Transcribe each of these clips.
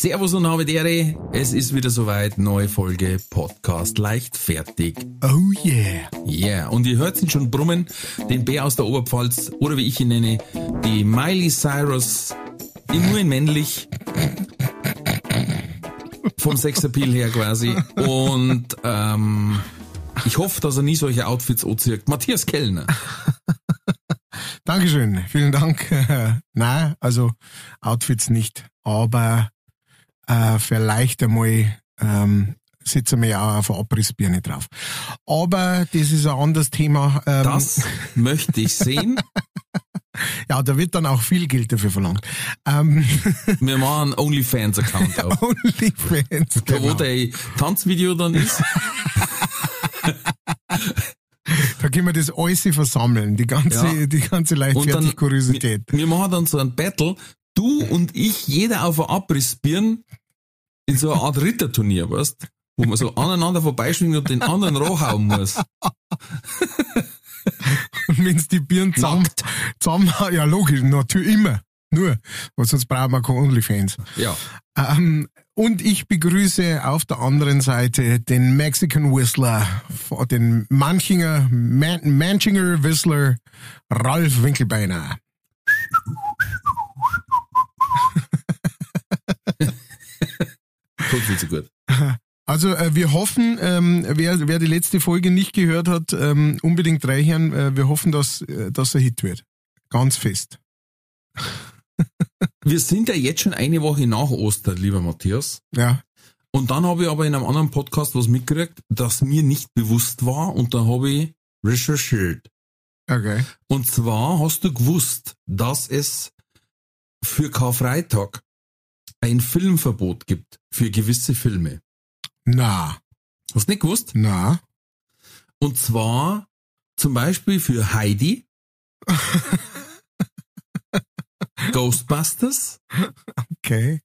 Servus und habe Ehre. Es ist wieder soweit. Neue Folge Podcast leichtfertig. Oh yeah. Yeah. Und ihr hört ihn schon brummen. Den Bär aus der Oberpfalz oder wie ich ihn nenne, die Miley Cyrus, nur in männlich. Vom Sexappeal her quasi. Und ähm, ich hoffe, dass er nie solche Outfits anzieht. Matthias Kellner. Dankeschön. Vielen Dank. Nein, also Outfits nicht. Aber äh, vielleicht einmal ähm, sitzen wir ja auch auf eine Abrissbirne drauf. Aber das ist ein anderes Thema. Ähm, das möchte ich sehen. ja, da wird dann auch viel Geld dafür verlangt. Ähm, wir machen einen OnlyFans-Account auf. OnlyFans, genau. Wo der Tanzvideo dann ist. Da können wir das alles versammeln, die ganze, ja. die ganze leichtfertige Kuriosität. Wir, wir machen dann so ein Battle, du und ich, jeder auf ein Abrissbirn in so einer Art Ritterturnier, weißt wo man so aneinander vorbeischwingt und den anderen rohhauen muss. und wenn's die Birnen zusammen, zusammen, ja logisch, natürlich immer. Nur, weil sonst brauchen wir keine Onlyfans. Ja. Ähm, und ich begrüße auf der anderen Seite den Mexican Whistler, den Manchinger, Man Manchinger Whistler, Ralf Winkelbeiner. Tut viel zu gut. Also äh, wir hoffen, ähm, wer, wer die letzte Folge nicht gehört hat, ähm, unbedingt reinhören. Äh, wir hoffen, dass, äh, dass er Hit wird. Ganz fest. wir sind ja jetzt schon eine Woche nach Ostern, lieber Matthias. Ja. Und dann habe ich aber in einem anderen Podcast was mitgekriegt, das mir nicht bewusst war und da habe ich recherchiert. Okay. Und zwar hast du gewusst, dass es für Karfreitag ein Filmverbot gibt für gewisse Filme. Na. Hast du nicht gewusst? Na. Und zwar zum Beispiel für Heidi, Ghostbusters. Okay.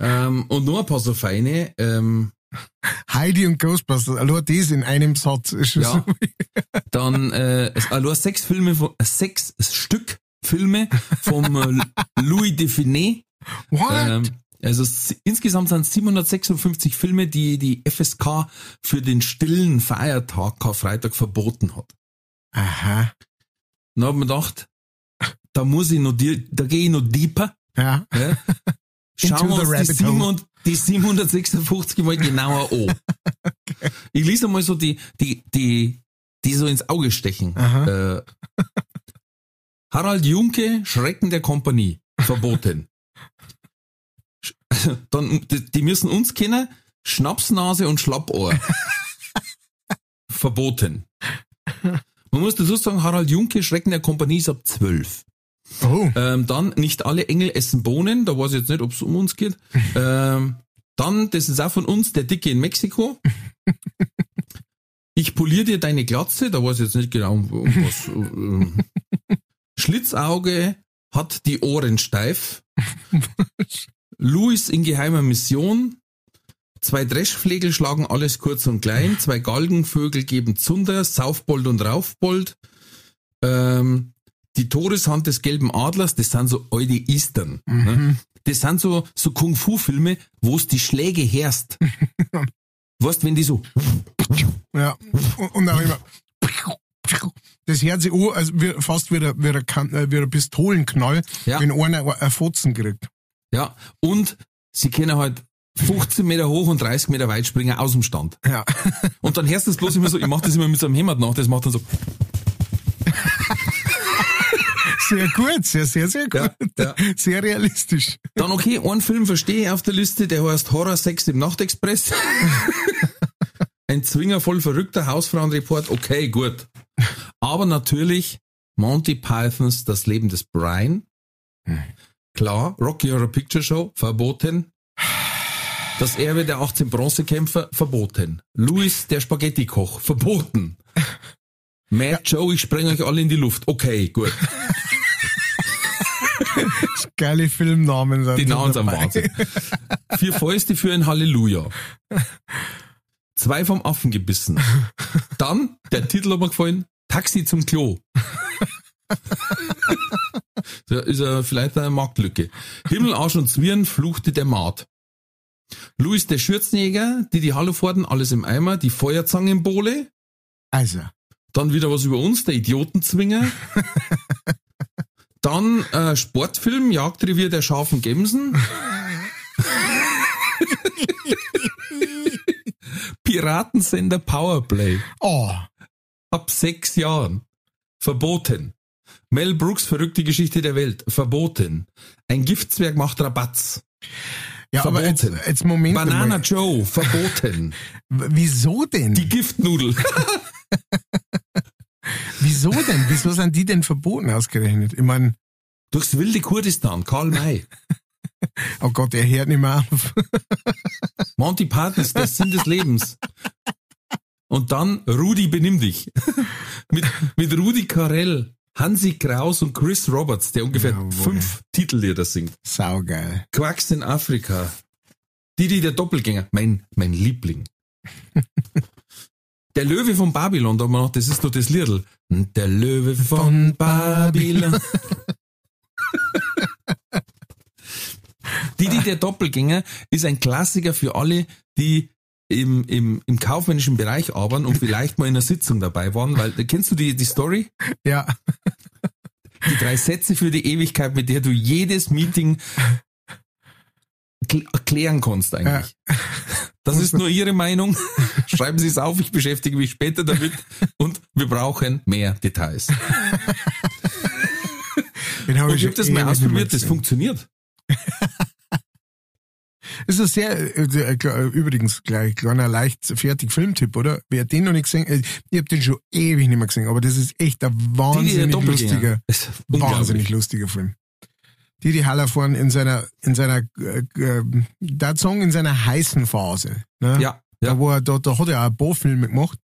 Ähm, und nur ein paar so feine. Ähm, Heidi und Ghostbusters, allein das in einem Satz ist schon ja. so. Dann äh, allein sechs Filme, von, äh, sechs Stück Filme vom äh, Louis Define. What? Ähm, also insgesamt sind es 756 Filme, die die FSK für den stillen Feiertag Karfreitag verboten hat. Aha. Dann hab ich mir gedacht, da muss ich noch, da gehe ich noch deeper. Ja. ja. Schauen wir uns die, 700, die 756 mal genauer an. okay. Ich lese mal so die, die, die, die so ins Auge stechen. Äh, Harald Junke, Schrecken der Kompanie, verboten. Dann, die müssen uns kennen, Schnapsnase und Schlappohr. verboten. Man muss dazu sagen, Harald Junke, Schrecken der Kompanie ist ab 12. Oh. Ähm, dann nicht alle Engel essen Bohnen, da weiß ich jetzt nicht, ob es um uns geht. Ähm, dann, das ist auch von uns, der Dicke in Mexiko. Ich poliere dir deine Glatze, da weiß ich jetzt nicht genau, um, um was. Ähm, Schlitzauge hat die Ohren steif. Louis in geheimer Mission. Zwei Dreschflegel schlagen alles kurz und klein. Zwei Galgenvögel geben Zunder, Saufbold und Raufbold. Ähm, die Todeshand des gelben Adlers, das sind so alte Eastern. Mhm. Ne? Das sind so, so Kung-Fu-Filme, wo es die Schläge herrscht. weißt, wenn die so. Ja, und auch immer. Das hört sich an, also fast wie ein, wie ein, äh, wie ein Pistolenknall, ja. wenn einer ein Fotzen kriegt. Ja, und sie können halt 15 Meter hoch und 30 Meter weit springen aus dem Stand. Ja. Und dann hörst du das bloß immer so, ich mach das immer mit so einem Hämmert nach, das macht dann so. Sehr gut, sehr, sehr, sehr gut. Ja, ja. Sehr realistisch. Dann okay, einen Film verstehe ich auf der Liste, der heißt Horror Sex im Nachtexpress. Ein Zwinger voll verrückter Hausfrauenreport, okay, gut. Aber natürlich Monty Pythons Das Leben des Brian. Klar, Rocky Horror Picture Show, verboten. Das Erbe der 18 Bronzekämpfer verboten. Louis, der Spaghetti-Koch, verboten. Mad Joe, ich spreng euch alle in die Luft. Okay, gut. Geile Filmnamen sind Die Namen sind. Wahnsinn. Vier Fäuste für ein Halleluja. Zwei vom Affen gebissen. Dann, der Titel hat mir gefallen, Taxi zum Klo. Da ist er vielleicht eine Marktlücke. Himmel, Arsch und Zwirn fluchte der Maat. Louis der Schürzenjäger, die die Halluforden, alles im Eimer, die Feuerzangenbowle, Also, dann wieder was über uns, der Idiotenzwinger. Dann äh, Sportfilm, Jagdrevier der scharfen Gemsen. Piratensender Powerplay. oh, Ab sechs Jahren. Verboten. Mel Brooks verrückte Geschichte der Welt. Verboten. Ein Giftzwerg macht Rabatz. ja, aber jetzt, Verboten. jetzt Moment Banana mal. Joe. Verboten. Wieso denn? Die Giftnudel. Wieso denn? Wieso sind die denn verboten ausgerechnet? Ich mein, Durchs wilde Kurdistan. Karl May. oh Gott, er hört nicht mehr auf. Monty Python ist der Sinn des Lebens. Und dann Rudi benimm dich. mit, mit Rudi Carell, Hansi Kraus und Chris Roberts, der ungefähr Jawohl. fünf Titellieder singt. Saugeil. Quacks in Afrika. Didi der Doppelgänger, mein, mein Liebling. Der Löwe von Babylon, da haben wir noch, das ist doch das Liedl. Der Löwe von Babylon. Didi der Doppelgänger ist ein Klassiker für alle, die im, im, im kaufmännischen Bereich arbeiten und vielleicht mal in einer Sitzung dabei waren, weil kennst du die, die Story? Ja, Die drei Sätze für die Ewigkeit, mit der du jedes Meeting kl- erklären kannst eigentlich. Das ist nur Ihre Meinung. Schreiben Sie es auf, ich beschäftige mich später damit und wir brauchen mehr Details. den hab Und ich habe das mal ausprobiert, das funktioniert. Das ist sehr, äh, äh, kle- übrigens gleich kleiner leicht fertig Filmtipp, oder? Wer den noch nicht gesehen, äh, ich habe den schon ewig nicht mehr gesehen, aber das ist echt ein wahnsinnig Doppelgänger. lustiger, Ist wahnsinnig lustiger Film. Didi Hallervorn in seiner, in seiner, äh, äh, der Song in seiner heißen Phase, ne? Ja, Da, ja. wo er, da, da hat er auch ein paar Filme gemacht,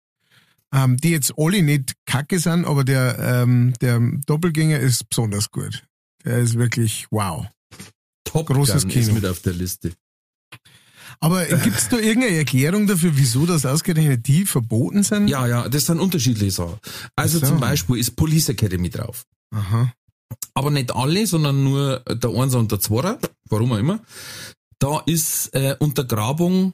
ähm, die jetzt alle nicht kacke sind, aber der, ähm, der Doppelgänger ist besonders gut. Der ist wirklich wow. Top großes Gun ist Kino. mit auf der Liste. Aber gibt's da irgendeine Erklärung dafür, wieso das ausgerechnet die verboten sind? Ja, ja, das sind unterschiedliche Sachen. Also so. zum Beispiel ist Police Academy drauf. Aha. aber nicht alle, sondern nur der Einser und der Zweier, warum auch immer. Da ist äh, Untergrabung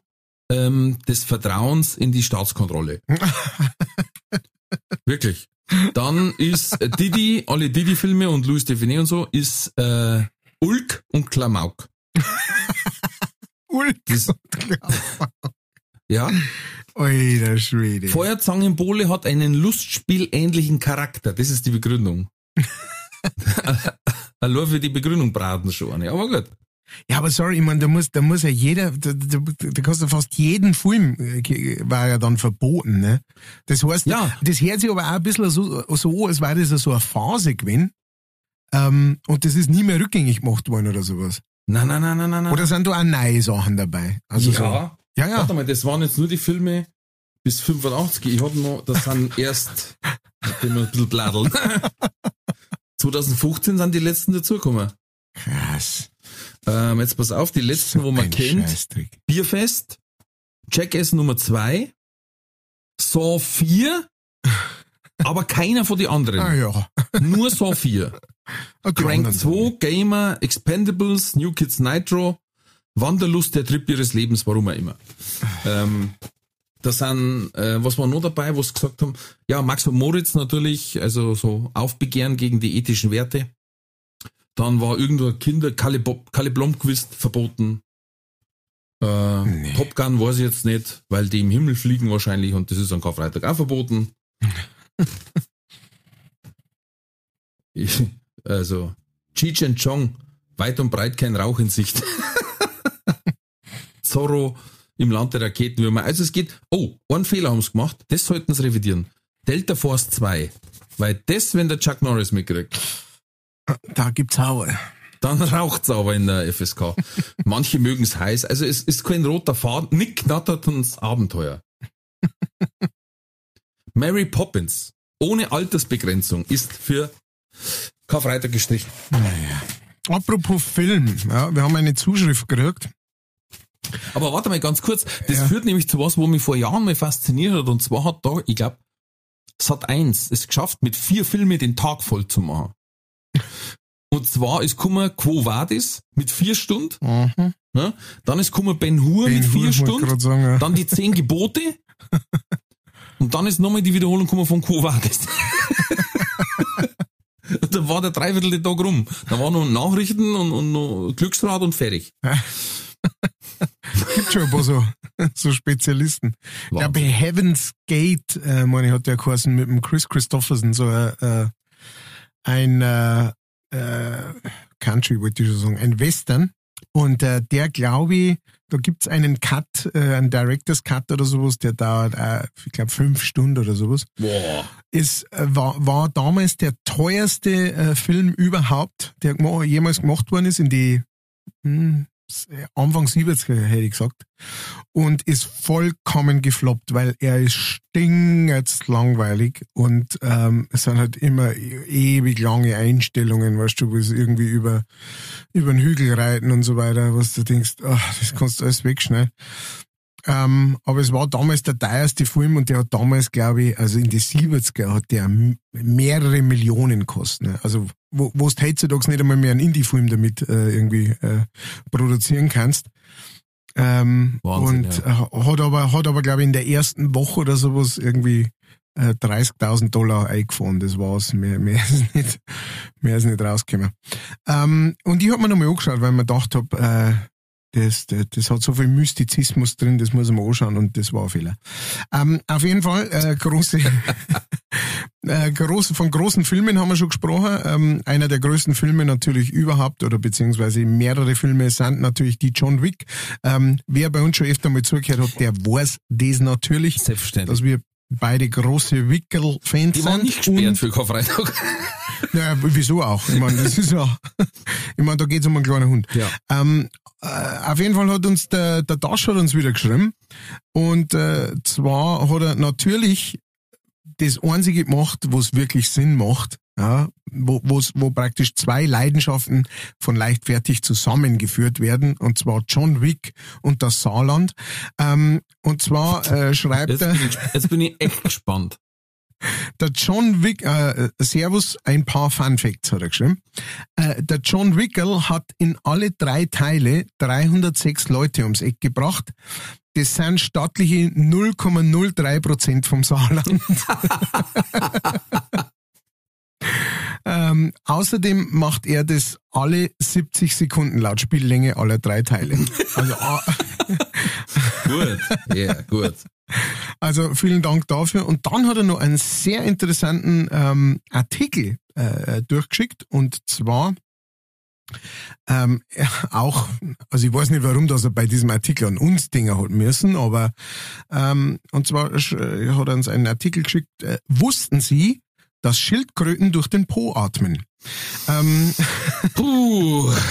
ähm, des Vertrauens in die Staatskontrolle. Wirklich. Dann ist äh, Didi, alle Didi-Filme und Louis Define und so, ist äh, Ulk und Klamauk. Ulk. Das, ja. Alter Schwede. Feuerzangenbowle hat einen Lustspielähnlichen Charakter. Das ist die Begründung. Allein für die Begründung braten schon eine. Aber gut. Ja, aber sorry, ich meine, da muss, da muss ja jeder, da, da, da kannst du fast jeden Film, äh, war ja dann verboten, ne? Das heißt, Ja. das hört sich aber auch ein bisschen so, so an, als wäre das so eine Phase gewesen. Ähm, und das ist nie mehr rückgängig gemacht worden oder sowas. Nein, nein, nein, nein, nein. Oder sind da auch neue Sachen dabei? Also ja. so. Ja, ja. Warte mal, das waren jetzt nur die Filme bis 85. Ich hab noch, das sind erst, ich bin noch ein bisschen bladeln. 2015 sind die letzten dazugekommen. Krass. Ähm, jetzt pass auf, die letzten, wo man kennt. Bierfest, Jackass Nummer 2, Saw 4, aber keiner von den anderen. Ah ja. Nur Saw 4. Die Crank anderen 2, Gamer, Expendables, New Kids Nitro, Wanderlust, der Trip ihres Lebens, warum auch immer. Ähm, da sind, äh, was war noch dabei, was gesagt haben, ja, Max und Moritz natürlich, also so Aufbegehren gegen die ethischen Werte. Dann war irgendwo Kinder, Kalle, Bob, Kalle Blomqvist verboten. Äh, Nee. Top Gun weiß ich jetzt nicht, weil die im Himmel fliegen wahrscheinlich und das ist am Karfreitag auch verboten. Ich, also, Cheech and Chong, weit und breit kein Rauch in Sicht. Zorro im Land der Raketenwürmer. Also es geht, oh, einen Fehler haben sie gemacht, das sollten sie revidieren. Delta Force 2. Weil das, wenn der Chuck Norris mitkriegt, Da gibt's Haue. Dann raucht's aber in der FSK. Manche mögen es heiß. Also es ist kein roter Faden. Nick Nattertons Abenteuer. Mary Poppins ohne Altersbegrenzung ist für Karfreitag gestrichen. Naja. Apropos Film, ja, wir haben eine Zuschrift gekriegt. Aber warte mal ganz kurz, das Ja. führt nämlich zu was, wo mich vor Jahren mal fasziniert hat. Und zwar hat da, ich glaube, Sat 1 es geschafft, mit vier Filmen den Tag voll zu machen. Und zwar ist gekommen Quo Vadis mit vier Stunden. Mhm. Ne? Dann ist gekommen Ben Hur Ben mit Hur, vier ich Stunden. sagen, ja. Dann die zehn Gebote. Und dann ist nochmal die Wiederholung gekommen von Quo Vadis. War der dreiviertel Tag rum. Da waren noch Nachrichten und, und noch Glücksrad und fertig. Gibt schon ein paar so, so Spezialisten. Ich glaube. Heaven's Gate, äh, meine ich, hat der geheißen mit dem Chris Christopherson, so äh, äh, ein äh, äh, Country, wollte ich schon sagen, ein Western. Und äh, der, glaube ich, da gibt's einen Cut, äh, einen Director's Cut oder sowas, der dauert, äh, ich glaube, fünf Stunden oder sowas. Boah. Ist, äh, war, war damals der teuerste äh, Film überhaupt, der jemals gemacht worden ist, in die hm, s- äh, Anfang 70er, hätte ich gesagt. Und ist vollkommen gefloppt, weil er ist stingend langweilig und ähm, es sind halt immer e- ewig lange Einstellungen, weißt du, wo es irgendwie über, über den Hügel reiten und so weiter, was du denkst, ach, das kannst du alles wegschneiden. Ähm, aber es war damals der teuerste Film und der hat damals, glaube ich, also in die 70er hat der mehrere Millionen gekostet. Ne? Also wo, wo du heutzutage nicht einmal mehr einen Indie-Film damit äh, irgendwie äh, produzieren kannst. Ähm, Wahnsinn, und äh, hat aber, hat aber, glaube ich, in der ersten Woche oder sowas irgendwie äh, 30.000 Dollar eingefahren. Das war's. Mehr, mehr ist nicht, mehr ist nicht rausgekommen. Ähm, und ich habe mir nochmal angeschaut, weil ich mir gedacht habe, äh, das, das, das hat so viel Mystizismus drin, das muss man anschauen und das war ein Fehler. Ähm, auf jeden Fall, äh, große, äh, große, von großen Filmen haben wir schon gesprochen. Ähm, einer der größten Filme natürlich überhaupt oder beziehungsweise mehrere Filme sind natürlich die John Wick. Ähm, wer bei uns schon öfter mal zugehört hat, der weiß das natürlich, Selbstverständlich. dass wir beide große Wickel-Fans Die sind. waren nicht gesperrt für Karfreitag. Ja, wieso auch? Ich meine, das ist ja, ich meine, da geht's um einen kleinen Hund. Ja. Ähm, äh, auf jeden Fall hat uns der, der Dasch hat uns wieder geschrieben. Und äh, zwar hat er natürlich das Einzige gemacht, was wirklich Sinn macht, ja, wo, wo praktisch zwei Leidenschaften von leichtfertig zusammengeführt werden, und zwar John Wick und das Saarland. Ähm, und zwar äh, schreibt Jetzt er... bin, ich, jetzt bin ich echt gespannt. Der John Wick, äh, Servus, ein paar Fun Facts hat er geschrieben. Äh, der John Wickel hat in alle drei Teile 306 Leute ums Eck gebracht. Das sind stattliche 0,03 Prozent vom Saarland. ähm, außerdem macht er das alle 70 Sekunden laut Spiellänge aller drei Teile. Also, ah, Gut. Ja, gut. Also vielen Dank dafür. Und dann hat er noch einen sehr interessanten ähm, Artikel äh, durchgeschickt. Und zwar ähm, auch, also ich weiß nicht, warum dass er bei diesem Artikel an uns Dinger hat müssen, aber ähm, und zwar hat er uns einen Artikel geschickt. Äh, wussten Sie, dass Schildkröten durch den Po atmen? Ähm, Puh.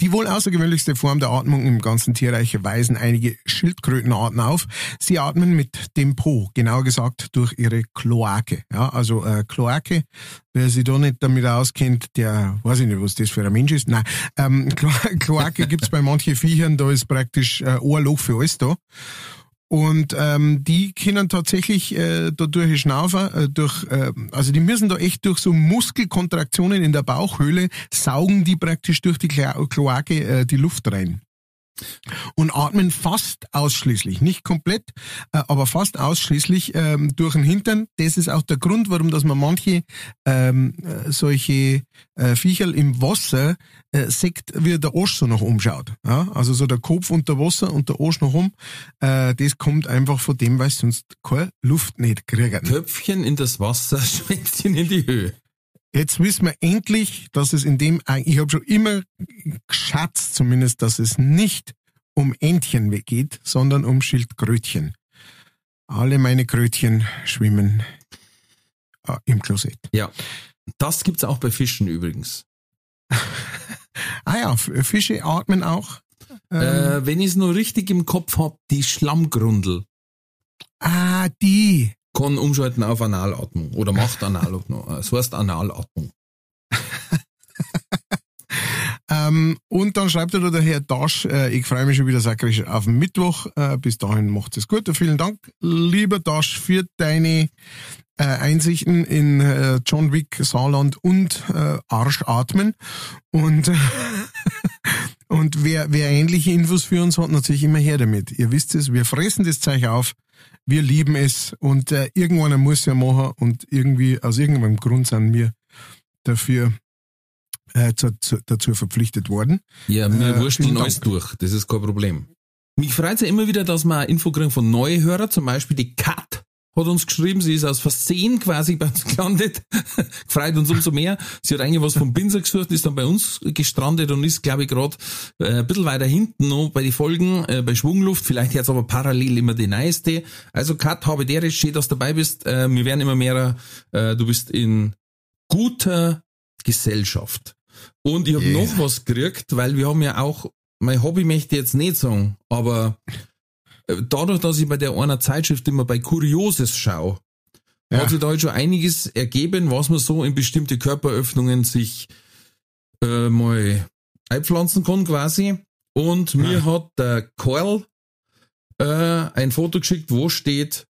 Die wohl außergewöhnlichste Form der Atmung im ganzen Tierreich weisen einige Schildkrötenarten auf. Sie atmen mit dem Po, genauer gesagt durch ihre Kloake. Ja, also äh, Kloake, wer sich da nicht damit auskennt, der weiß ich nicht, was das für ein Mensch ist. Nein, ähm, Klo Kloake gibt's bei manchen Viechern, da ist praktisch äh, ein Loch für alles da. Und ähm, die können tatsächlich äh, da durch Schnaufer, äh, durch, äh, also die müssen da echt durch so Muskelkontraktionen in der Bauchhöhle, saugen die praktisch durch die Kloake äh, die Luft rein. Und atmen fast ausschließlich, nicht komplett, äh, aber fast ausschließlich ähm, durch den Hintern. Das ist auch der Grund, warum dass man manche ähm, äh, solche äh, Viecherl im Wasser äh, sieht, wie der Arsch so nach oben schaut. Ja? Also so der Kopf unter Wasser und der Arsch nach oben. Äh, das kommt einfach von dem, weil sonst keine Luft nicht kriegen. Köpfchen in das Wasser, Schwänzchen in die Höhe. Jetzt wissen wir endlich, dass es in dem, ich habe schon immer geschätzt zumindest, dass es nicht um Entchen geht, sondern um Schildkrötchen. Alle meine Krötchen schwimmen äh, im Klosett. Ja. Das gibt's auch bei Fischen übrigens. ah ja, Fische atmen auch. Ähm, äh, wenn ich es nur richtig im Kopf hab, die Schlammgrundel. Ah, die. Kann umschalten auf Analatmung oder macht Analatmung. Das heißt Analatmung. ähm, und dann schreibt er da der Herr Dasch, äh, ich freue mich schon wieder sakrisch auf den Mittwoch. Äh, bis dahin macht es gut. Vielen Dank, lieber Dasch, für deine äh, Einsichten in äh, John Wick, Saarland und äh, Arschatmen. Und, und wer, wer ähnliche Infos für uns hat, natürlich immer her damit. Ihr wisst es, wir fressen das Zeug auf, wir lieben es und äh, irgendwann muss ja machen und irgendwie, aus irgendeinem Grund sind wir dafür äh, zu, zu, dazu verpflichtet worden. Ja, wir äh, wursteln alles durch, das ist kein Problem. Mich freut es ja immer wieder, dass wir Info kriegen von neuen Hörern, zum Beispiel die Kat hat uns geschrieben, sie ist aus Versehen quasi bei uns gelandet. Freut uns umso mehr. Sie hat eigentlich was vom Binser gesucht, ist dann bei uns gestrandet und ist, glaube ich, gerade äh, ein bisschen weiter hinten noch bei den Folgen, äh, bei Schwungluft. Vielleicht jetzt aber parallel immer die neueste. Also Kat, habe der schön, dass du dabei bist. Äh, wir werden immer mehr, äh, du bist in guter Gesellschaft. Und ich habe yeah. noch was gekriegt, weil wir haben ja auch, mein Hobby möchte ich jetzt nicht sagen, aber dadurch, dass ich bei der einer Zeitschrift immer bei Kurioses schaue, ja. hat sich da halt schon einiges ergeben, was man so in bestimmte Körperöffnungen sich äh, mal einpflanzen kann quasi. Und ja. mir hat der Coil äh, ein Foto geschickt, wo steht,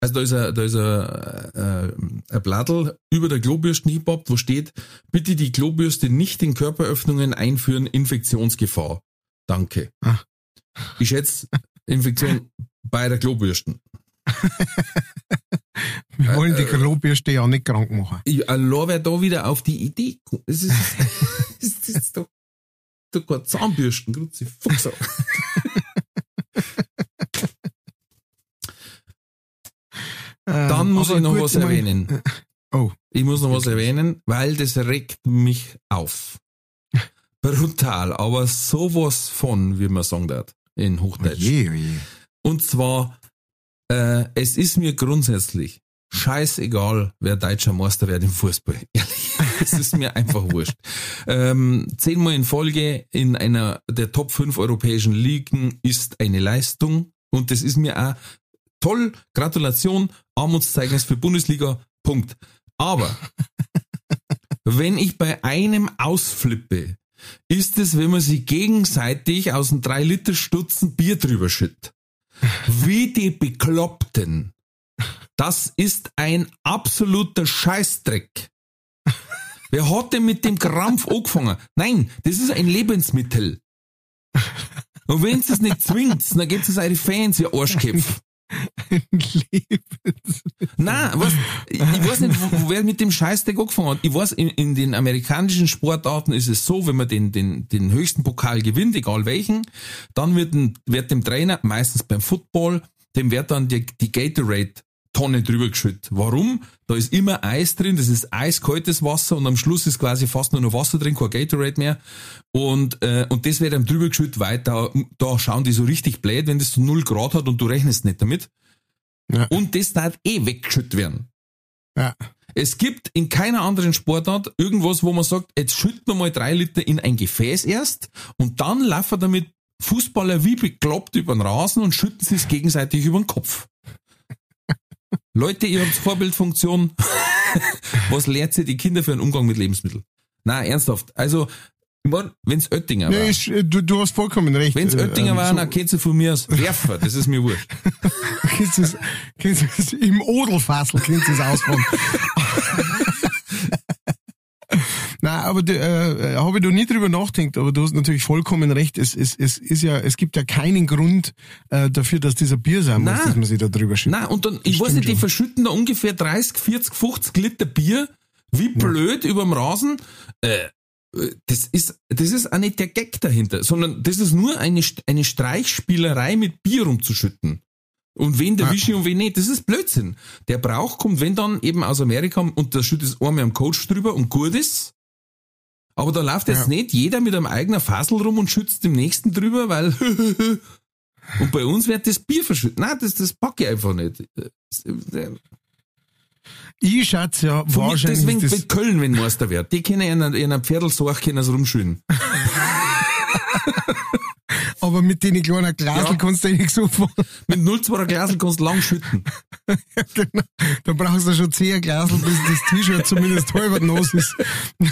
also da ist ein, da ist ein, äh, ein Blattl über der Klobürste hingepappt, wo steht, bitte die Klobürste nicht in Körperöffnungen einführen, Infektionsgefahr. Danke. Ach. Ich schätze, Infektion bei der Klobürsten. Wir wollen die Klobürste ja nicht krank machen. Ich wer da wieder auf die Idee kommt. Es ist, es ist doch, doch keine Zahnbürsten, Fuchser. Dann ähm, muss ich noch gut, was erwähnen. Mein, oh. Ich muss noch was erwähnen, weil das regt mich auf. Brutal, aber sowas von, wie man sagen darf in Hochdeutsch. Oje, oje. Und zwar, äh, es ist mir grundsätzlich scheißegal, wer deutscher Meister wird im Fußball. Ehrlich, es ist mir einfach wurscht. Ähm, zehnmal in Folge in einer der Top 5 europäischen Ligen ist eine Leistung und das ist mir auch toll. Gratulation, Armutszeugnis für Bundesliga. Punkt. Aber wenn ich bei einem ausflippe, ist es, wenn man sich gegenseitig aus einem 3-Liter-Stutzen Bier drüber schüttet. Wie die Bekloppten. Das ist ein absoluter Scheißdreck. Wer hat denn mit dem Krampf angefangen? Nein, das ist ein Lebensmittel. Und wenn es nicht zwingt, dann geht es eure Fans, ihr Arschköpf ein Lebensmittel. Nein, was, ich weiß nicht, wer mit dem Scheißdreck angefangen hat. Ich weiß, in, in, den amerikanischen Sportarten ist es so, wenn man den, den, den höchsten Pokal gewinnt, egal welchen, dann wird, ein, wird dem Trainer, meistens beim Football, dem wird dann die, die Gatorade Tonne drüber geschüttet. Warum? Da ist immer Eis drin, das ist eiskaltes Wasser und am Schluss ist quasi fast nur noch Wasser drin, kein Gatorade mehr. Und, äh, und das wird dann drüber geschüttet, weil da, da schauen die so richtig blöd, wenn das so null Grad hat und du rechnest nicht damit. Ja. Und das darf eh weggeschüttet werden. Ja. Es gibt in keiner anderen Sportart irgendwas, wo man sagt, jetzt schütten wir mal drei Liter in ein Gefäß erst und dann laufen damit Fußballer wie bekloppt über den Rasen und schütten sie es gegenseitig über den Kopf. Leute, ihr habt Vorbildfunktion. Was lehrt ihr die Kinder für einen Umgang mit Lebensmitteln? Na, ernsthaft. Also, wenn's Oettinger nee, war. Ich, du, du hast vollkommen recht. Wenn's äh, Oettinger äh, war, so. dann kennst du von mir aus Werfer. Das ist mir wurscht. kennst du es, im Odelfassel kennst du es ausfahren. Nein, aber äh, habe ich da nie drüber nachgedacht, aber du hast natürlich vollkommen recht. Es, es, es ist ja, es gibt ja keinen Grund äh, dafür, dass dieser Bier sein muss, dass man sich da drüber schüttet. Nein, und dann, das ich weiß nicht, die verschütten da ungefähr 30, 40, 50 Liter Bier, wie blöd ja. überm Rasen. Äh, das ist, das ist auch nicht der Gag dahinter, sondern das ist nur eine, eine Streichspielerei mit Bier rumzuschütten. Und wen der wische und wen nicht, das ist Blödsinn. Der Brauch kommt, wenn dann eben aus Amerika und da schüttet es einmal am Coach drüber und gut ist. Aber da läuft jetzt ja. nicht jeder mit einem eigenen Fassel rum und schützt dem nächsten drüber, weil und bei uns wird das Bier verschüttet. Nein, das, das packe ich einfach nicht. Ich schätze ja Von wahrscheinlich. deswegen das, Köln, wenn Meister wird. Die können in einer, in einer Pferdelsorg können sie rumschülen. aber mit den kleinen Glasel Ja. kannst du eh nichts anfangen. Mit 0,2er Glasel kannst du lang schütten. genau. Da brauchst du schon 10 Glasel, bis das T-Shirt zumindest halb nass ist.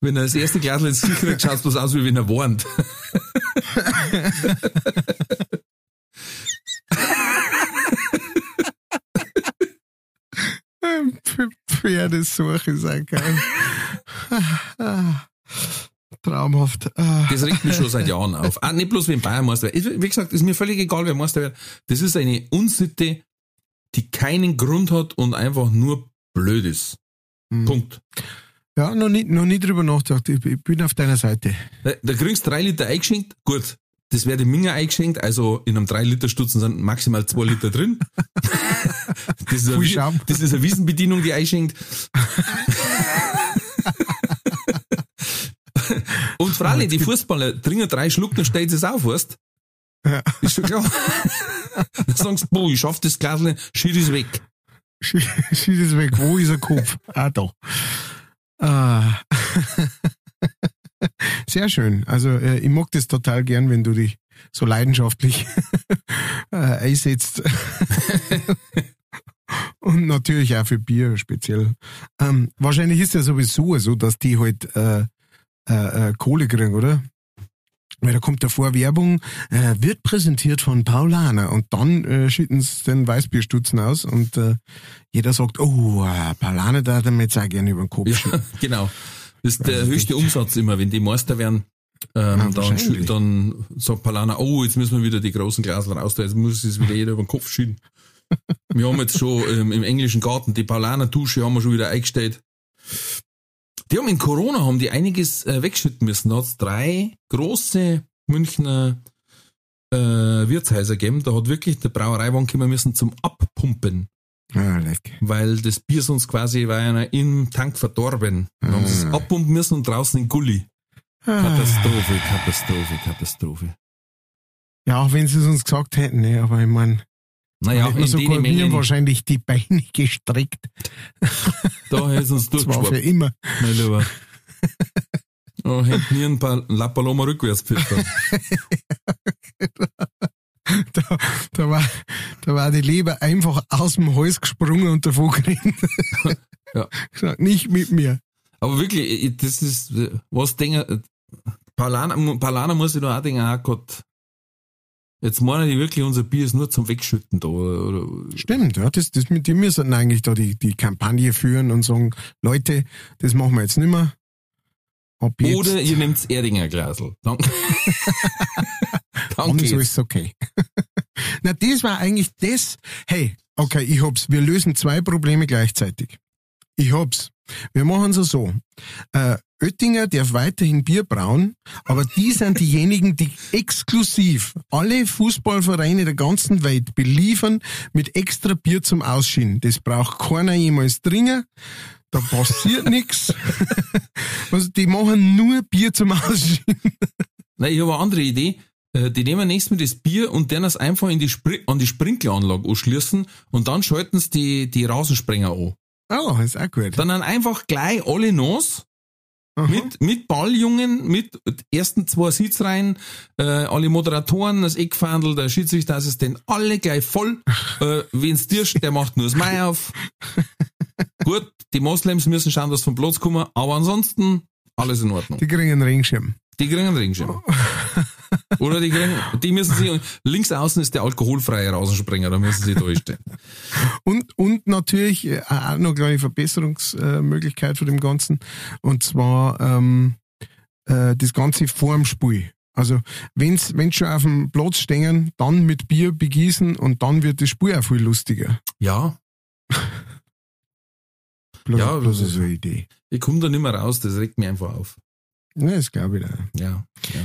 Wenn er das erste Glasel ins Gesicht kriegt, schaut bloß aus, wie wenn er warnt. Pferdesuche ist auch geil. Traumhaft. Ah. Das regt mich schon seit Jahren auf. Ah, nicht bloß wenn Bayern Meister. Wie gesagt, ist mir völlig egal, wer Meister wird. Das ist eine Unsitte, die keinen Grund hat und einfach nur blöd ist. Hm. Punkt. Ja, noch nie, noch nie drüber nachgedacht. Ich, ich bin auf deiner Seite. Da, da kriegst du drei Liter eingeschenkt, gut. Das wäre Minger eingeschenkt, also in einem 3-Liter-Stutzen sind maximal 2 Liter drin. Das ist, eine, das ist eine Wiesenbedienung, die einschenkt. Und freilich, die Fußballer trinken drei Schluck, dann steht es auf, weißt Ja. Ist schon klar. dann sagen sie, boah, ich schaff das Glas nicht, schier ist weg. Schieß es weg. Wo ist der Kopf? ah, da. Ah. Sehr schön. Also äh, ich mag das total gern, wenn du dich so leidenschaftlich äh, einsetzt. Und natürlich auch für Bier speziell. Ähm, wahrscheinlich ist ja sowieso so, dass die halt äh, äh, äh, Kohle kriegen, oder? Weil da kommt davor Werbung, äh, wird präsentiert von Paulaner und dann äh, schütten sie den Weißbierstutzen aus und äh, jeder sagt, oh, äh, Paulaner da hat er jetzt auch gerne über den Kopf Ja, genau. Das ist der Also höchste nicht- Umsatz immer, wenn die Meister werden. Ähm, Ah, dann, dann sagt Palana, oh, jetzt müssen wir wieder die großen Glasel raus, jetzt muss es wieder jeder über den Kopf schütten. wir haben jetzt schon ähm, im englischen Garten die Paulaner-Dusche haben wir schon wieder eingestellt. Die haben in Corona haben die einiges äh, wegschütten müssen. Da hat's drei große Münchner äh, Wirtshäuser gegeben. Da hat wirklich der Brauereiwagen kommen müssen zum Abpumpen Ah, leck. weil das Bier sonst quasi war ja im Tank verdorben. Dann haben sie es Ah. abpumpen müssen und draußen in Gully. Ah. Katastrophe, Katastrophe, Katastrophe. Ja, auch wenn sie es uns gesagt hätten, ne, aber ich meine, Naja, in sogar den Mengen, wahrscheinlich die Beine gestreckt. da hätten sie uns Das war für durchgeschwappt, immer. mein Lieber. Da hätten wir ein paar La Paloma rückwärts gepfiffen. Da, da, war, da war die Leber einfach aus dem Hals gesprungen und davon gerannt. Ja. Gesagt, nicht mit mir. Aber wirklich, ich- das ist, äh, was denken, Paulana, Paulana muss ich da auch denken, ah Gott, jetzt meinen die wirklich, unser Bier ist nur zum Wegschütten da, oder, Stimmt, ja, das, das, die müssen eigentlich da die, die Kampagne führen und sagen, Leute, das machen wir jetzt nicht mehr. Jetzt, Oder ihr nehmt Erdinger Glasel. Dann geht's. so ist okay. Na, das war eigentlich das. Hey, okay, ich hab's. Wir lösen zwei Probleme gleichzeitig. Ich hab's. Wir machen es so. Äh, Oettinger darf weiterhin Bier brauen, aber die sind diejenigen, die exklusiv alle Fußballvereine der ganzen Welt beliefern mit extra Bier zum Ausschienen. Das braucht keiner jemals trinken. Da passiert nichts. Also die machen nur Bier zum Ausschienen. Nein, ich habe eine andere Idee. Äh, Die nehmen nächstes Mal das Bier und dann es einfach in die an die Sprinkleranlage anschließen und dann schalten sie die, die Rasensprenger an. Oh, ist auch gut. Dann dann einfach gleich alle nass Aha. mit, mit Balljungen, mit ersten zwei Sitzreihen, äh, alle Moderatoren, das Eckfandel, der Schiedsrichterassistent, alle gleich voll. äh, wenn's dirst, der macht nur das Mai auf. Gut, die Moslems müssen schauen, dass vom Platz kommen, aber ansonsten alles in Ordnung. Die kriegen einen Regenschirm. Die kriegen einen Regenschirm. Oder die kriegen, die müssen sie, links außen ist der alkoholfreie Rasensprenger, da müssen sie durchstehen. Und, und natürlich äh, auch noch eine kleine Verbesserungsmöglichkeit von dem Ganzen. Und zwar ähm, äh, das Ganze vorm Spiel. Also wenn's wenn's schon auf dem Platz stehen, dann mit Bier begießen und dann wird das Spiel auch viel lustiger. Ja, Bloß, Ja, bloß so eine Idee. ich komme da nicht mehr raus, das regt mich einfach auf. Ja, das glaube ich auch. Ja, ja.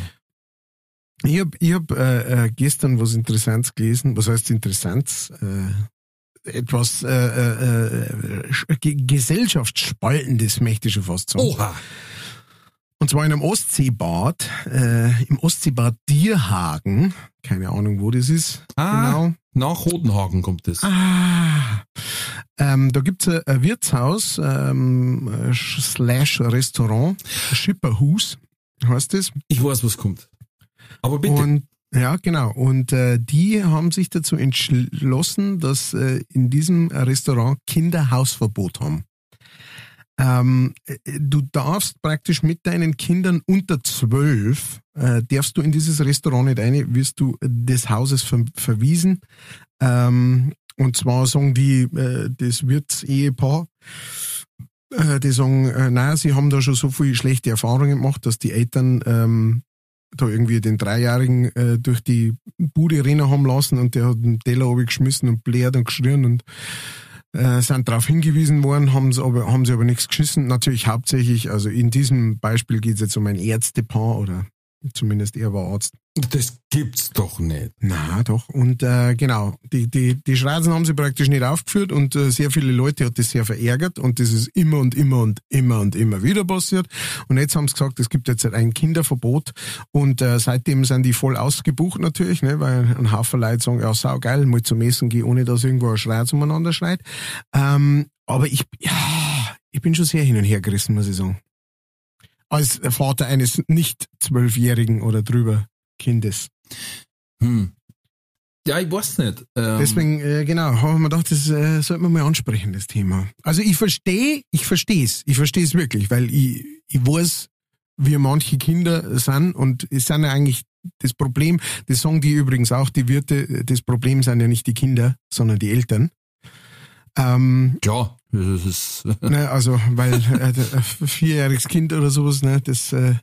Ich habe ich hab, äh, äh, gestern was Interessantes gelesen. Was heißt Interessantes? Äh, etwas äh, äh, äh, sch- ge- gesellschaftsspaltendes, möchte ich schon fast sagen. Oha! Und zwar in einem Ostseebad, äh, im Ostseebad Dierhagen. Keine Ahnung, wo das ist. Ah. Genau. Nach Hodenhagen kommt das. Ah, ähm, da gibt's ein, ein Wirtshaus ähm, äh, slash Restaurant, Schipperhus heißt es. Ich weiß, was kommt. Aber bitte. Und ja, genau. Und äh, die haben sich dazu entschlossen, dass äh, in diesem Restaurant Kinder Hausverbot haben. Ähm, äh, du darfst praktisch mit deinen Kindern unter zwölf, äh, darfst du in dieses Restaurant nicht rein, wirst du des Hauses ver verwiesen. Ähm, und zwar sagen die, äh, das Wirtsehepaar, äh, die sagen, äh, naja, sie haben da schon so viele schlechte Erfahrungen gemacht, dass die Eltern ähm, da irgendwie den Dreijährigen äh, durch die Bude rennen haben lassen und der hat den Teller geschmissen und blärt und geschrien und äh, sind darauf hingewiesen worden, haben sie aber, haben sie aber nichts geschissen. Natürlich hauptsächlich, also in diesem Beispiel geht es jetzt um ein Ärztepaar oder zumindest er war Arzt. das gibt's doch nicht. Na doch. Und äh, genau, die, die, die Schreizen haben sie praktisch nicht aufgeführt und äh, sehr viele Leute hat das sehr verärgert und das ist immer und immer und immer und immer wieder passiert. Und jetzt haben sie gesagt, es gibt jetzt ein Kinderverbot und äh, seitdem sind die voll ausgebucht natürlich, ne, weil ein Haufen Leute sagen, ja sau geil, mal zum Essen gehen, ohne dass irgendwo ein Schreiz umeinander schreit. Ähm, aber ich, ja, ich bin schon sehr hin und her gerissen, muss ich sagen. Als Vater eines nicht zwölfjährigen oder drüber Kindes. Hm. Ja, ich weiß nicht. Ähm, Deswegen, äh, genau, haben wir gedacht, das äh, sollte man mal ansprechen, das Thema. Also ich verstehe, ich verstehe es, ich verstehe es wirklich, weil ich, ich weiß, wie manche Kinder sind und es sind ja eigentlich das Problem, das sagen die übrigens auch, die Wirte, das Problem sind ja nicht die Kinder, sondern die Eltern. Ähm, ja. ne, also, weil äh, ein vierjähriges Kind oder sowas, ne, das äh,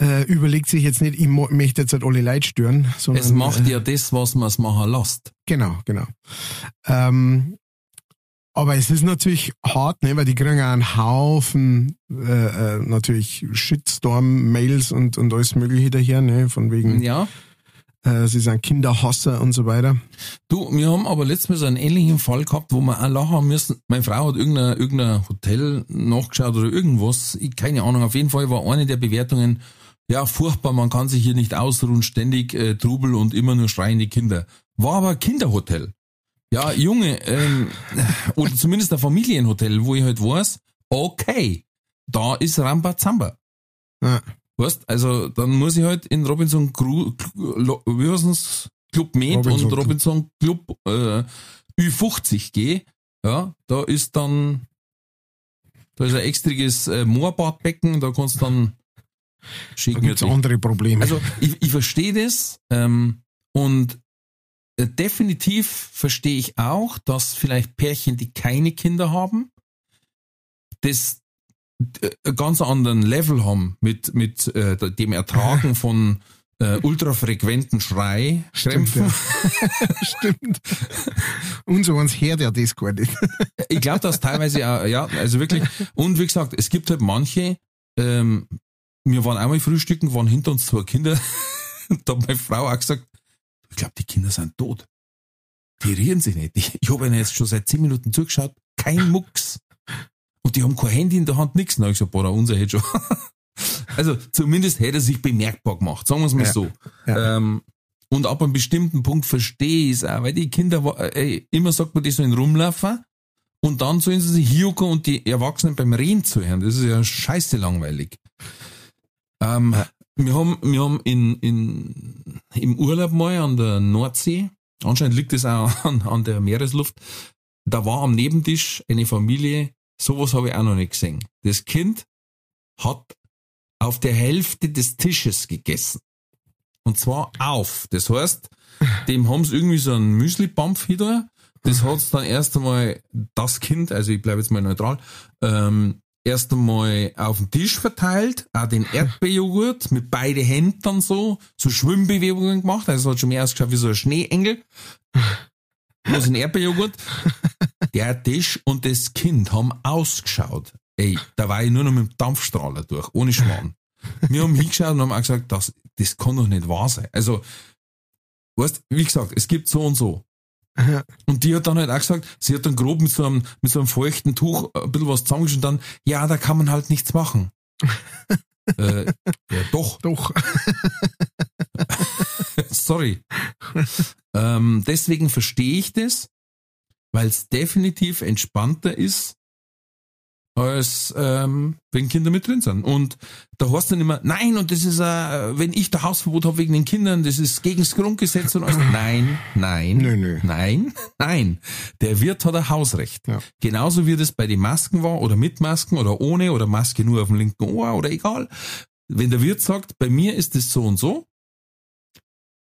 äh, überlegt sich jetzt nicht, ich möchte jetzt halt alle Leute stören, sondern es macht äh, ja das, was man es machen lässt. Genau, genau. Ähm, aber es ist natürlich hart, ne, weil die kriegen auch einen Haufen äh, äh, natürlich Shitstorm-Mails und, und alles mögliche daher, ne, von wegen, Ja. Äh, sie sind Kinderhasser und so weiter. Du, wir haben aber letztes Mal so einen ähnlichen Fall gehabt, wo wir auch lachen müssen. Meine Frau hat irgendein, irgendein Hotel nachgeschaut oder irgendwas. Ich, keine Ahnung. Auf jeden Fall war eine der Bewertungen, ja, furchtbar, man kann sich hier nicht ausruhen, ständig äh, Trubel und immer nur schreiende Kinder. War aber ein Kinderhotel. Ja, Junge, ähm, oder zumindest ein Familienhotel, wo ich halt weiß, okay, da ist Rambazamba. Ja. Weißt, also dann muss ich halt in Robinson Cru, Clu- wie heißt? Club Med Robinson und Club. Robinson Club äh, Ü50 gehen. Ja, da ist dann da ist ein extriges äh, Moorbadbecken, da kannst du dann Da schicken. gibt's andere Probleme. Also ich, ich verstehe das ähm, und äh, definitiv verstehe ich auch, dass vielleicht Pärchen, die keine Kinder haben, das ganz anderen Level haben mit, mit äh, dem Ertragen von äh, ultrafrequenten Schrei, ja. Stimmt. Und so eins hört ja das gar nicht. Ich glaube, dass teilweise auch, ja, also wirklich. Und wie gesagt, es gibt halt manche, ähm, wir waren einmal frühstücken, waren hinter uns zwei Kinder. da hat meine Frau auch gesagt, ich glaube, die Kinder sind tot. Die rühren sich nicht. Ich, ich habe ihnen jetzt schon seit zehn Minuten zugeschaut, kein Mucks. Und die haben kein Handy in der Hand, nix. Na, ich gesagt, boah, unser hätte schon. also zumindest hätte er sich bemerkbar gemacht, sagen wir es mal Ja. so. Ja. Ähm, und ab einem bestimmten Punkt verstehe ich es auch, weil die Kinder, äh, immer sagt man, die sollen rumlaufen und dann sollen sie sich hier hocken und die Erwachsenen beim Reden zuhören. Das ist ja scheiße langweilig. Ähm, wir haben, wir haben in, in, im Urlaub mal an der Nordsee, anscheinend liegt es auch an, an der Meeresluft, da war am Nebentisch eine Familie, sowas habe ich auch noch nicht gesehen. Das Kind hat auf der Hälfte des Tisches gegessen. Und zwar auf. Das heißt, dem haben sie irgendwie so einen Müsli-Bampf hinter. Das hat's dann erst einmal das Kind, also ich bleibe jetzt mal neutral, ähm, erst einmal auf den Tisch verteilt, auch den Erdbeerjoghurt mit beide Händen dann so, so Schwimmbewegungen gemacht, also es hat schon mehr ausgeschaut wie so ein Schneeengel. Was ein Erdbeerjoghurt. Der Tisch und das Kind haben ausgeschaut. Ey, da war ich nur noch mit dem Dampfstrahler durch, ohne Schmarrn. Wir haben hingeschaut und haben auch gesagt, das, das kann doch nicht wahr sein. Also, weißt, wie gesagt, es gibt so und so. Ja. Und die hat dann halt auch gesagt, sie hat dann grob mit so einem, mit so einem feuchten Tuch ein bisschen was zusammengeschnitten und dann, ja, da kann man halt nichts machen. äh, ja, doch. Doch. Sorry. ähm, deswegen verstehe ich das, weil es definitiv entspannter ist, als ähm, wenn Kinder mit drin sind. Und da hast du dann immer, nein, und das ist, äh, wenn ich da Hausverbot habe wegen den Kindern, das ist gegen das Grundgesetz und alles. Nein, nein, Nö, nö. nein, nein. Der Wirt hat ein Hausrecht. Ja. Genauso wie das bei den Masken war oder mit Masken oder ohne oder Maske nur auf dem linken Ohr oder egal. Wenn der Wirt sagt, bei mir ist es so und so,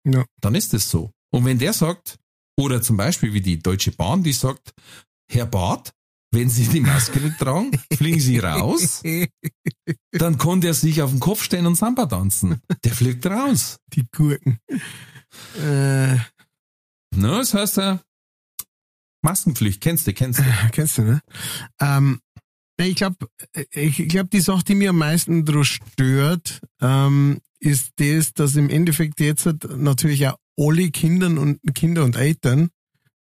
Ja. dann ist es so. Und wenn der sagt, oder zum Beispiel wie die Deutsche Bahn, die sagt, Herr Barth, wenn Sie die Maske nicht tragen, fliegen Sie raus, dann kann der sich auf den Kopf stellen und Samba tanzen. Der fliegt raus. Die Gurken. Äh, Ne, das heißt, äh, Maskenpflicht, kennst du, kennst du. kennst du, ne? Ähm, ich glaube, ich glaube, die Sache, die mir am meisten daran stört, ähm, ist das, dass im Endeffekt jetzt natürlich auch alle Kindern und Kinder und Eltern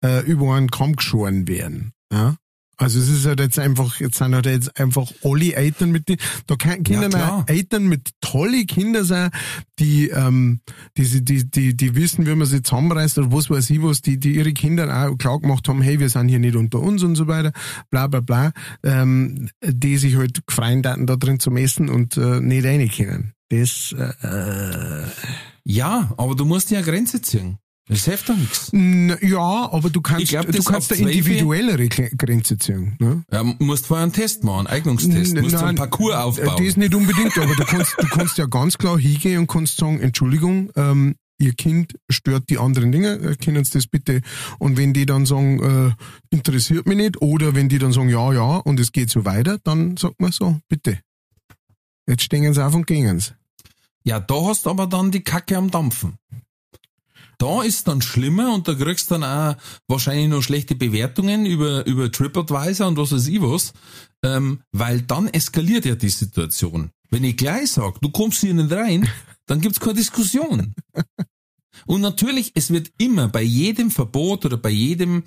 äh, über einen Kamm geschoren werden. Ja? Also es ist halt jetzt einfach, jetzt sind halt jetzt einfach alle Eltern mit, die, da können auch Eltern mit tolle Kinder sein, die, ähm, die, die, die, die, wissen, wie man sie zusammenreißt oder was weiß ich was, die, die ihre Kinder auch klar gemacht haben, hey, wir sind hier nicht unter uns und so weiter, bla bla bla, ähm, die sich halt gefreien hatten, da drin zu messen und äh, nicht rein können. Das, äh, Ja, aber du musst ja eine Grenze ziehen. Das hilft doch nichts. n- ja, aber du kannst, glaub, du kannst eine 12 individuellere Grenze ziehen. Ne? Ja, du musst vorher einen Test machen, einen Eignungstest. Du musst so einen Parcours aufbauen. Das nicht unbedingt, aber du kannst, du kannst ja ganz klar hingehen und kannst sagen, Entschuldigung, ähm, ihr Kind stört die anderen Dinge, äh, können Sie das bitte? Und wenn die dann sagen, äh, interessiert mich nicht, oder wenn die dann sagen, ja, ja, und es geht so weiter, dann sagt man so, bitte. Jetzt stehen sie auf und gehen sie. Ja, da hast du aber dann die Kacke am Dampfen. Da ist dann schlimmer und da kriegst du dann auch wahrscheinlich noch schlechte Bewertungen über, über TripAdvisor und was weiß ich was, ähm, weil dann eskaliert ja die Situation. Wenn ich gleich sag, du kommst hier nicht rein, dann gibt's keine Diskussion. Und natürlich, es wird immer bei jedem Verbot oder bei jedem,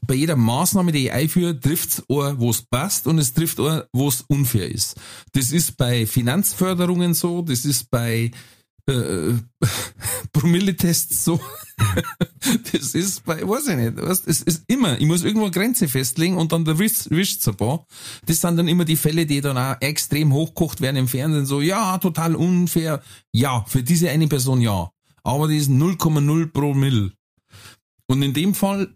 bei jeder Maßnahme, die ich einführe, trifft's ein, wo es passt und es trifft wo es unfair ist. Das ist bei Finanzförderungen so, das ist bei äh, Promilletests so. das ist bei, weiß ich nicht, weißt, es ist immer, ich muss irgendwo eine Grenze festlegen und dann erwischt es ein paar. Das sind dann immer die Fälle, die dann auch extrem hochkocht werden im Fernsehen, so, ja, total unfair. Ja, für diese eine Person ja. Aber die ist 0,0 Promille. Und in dem Fall,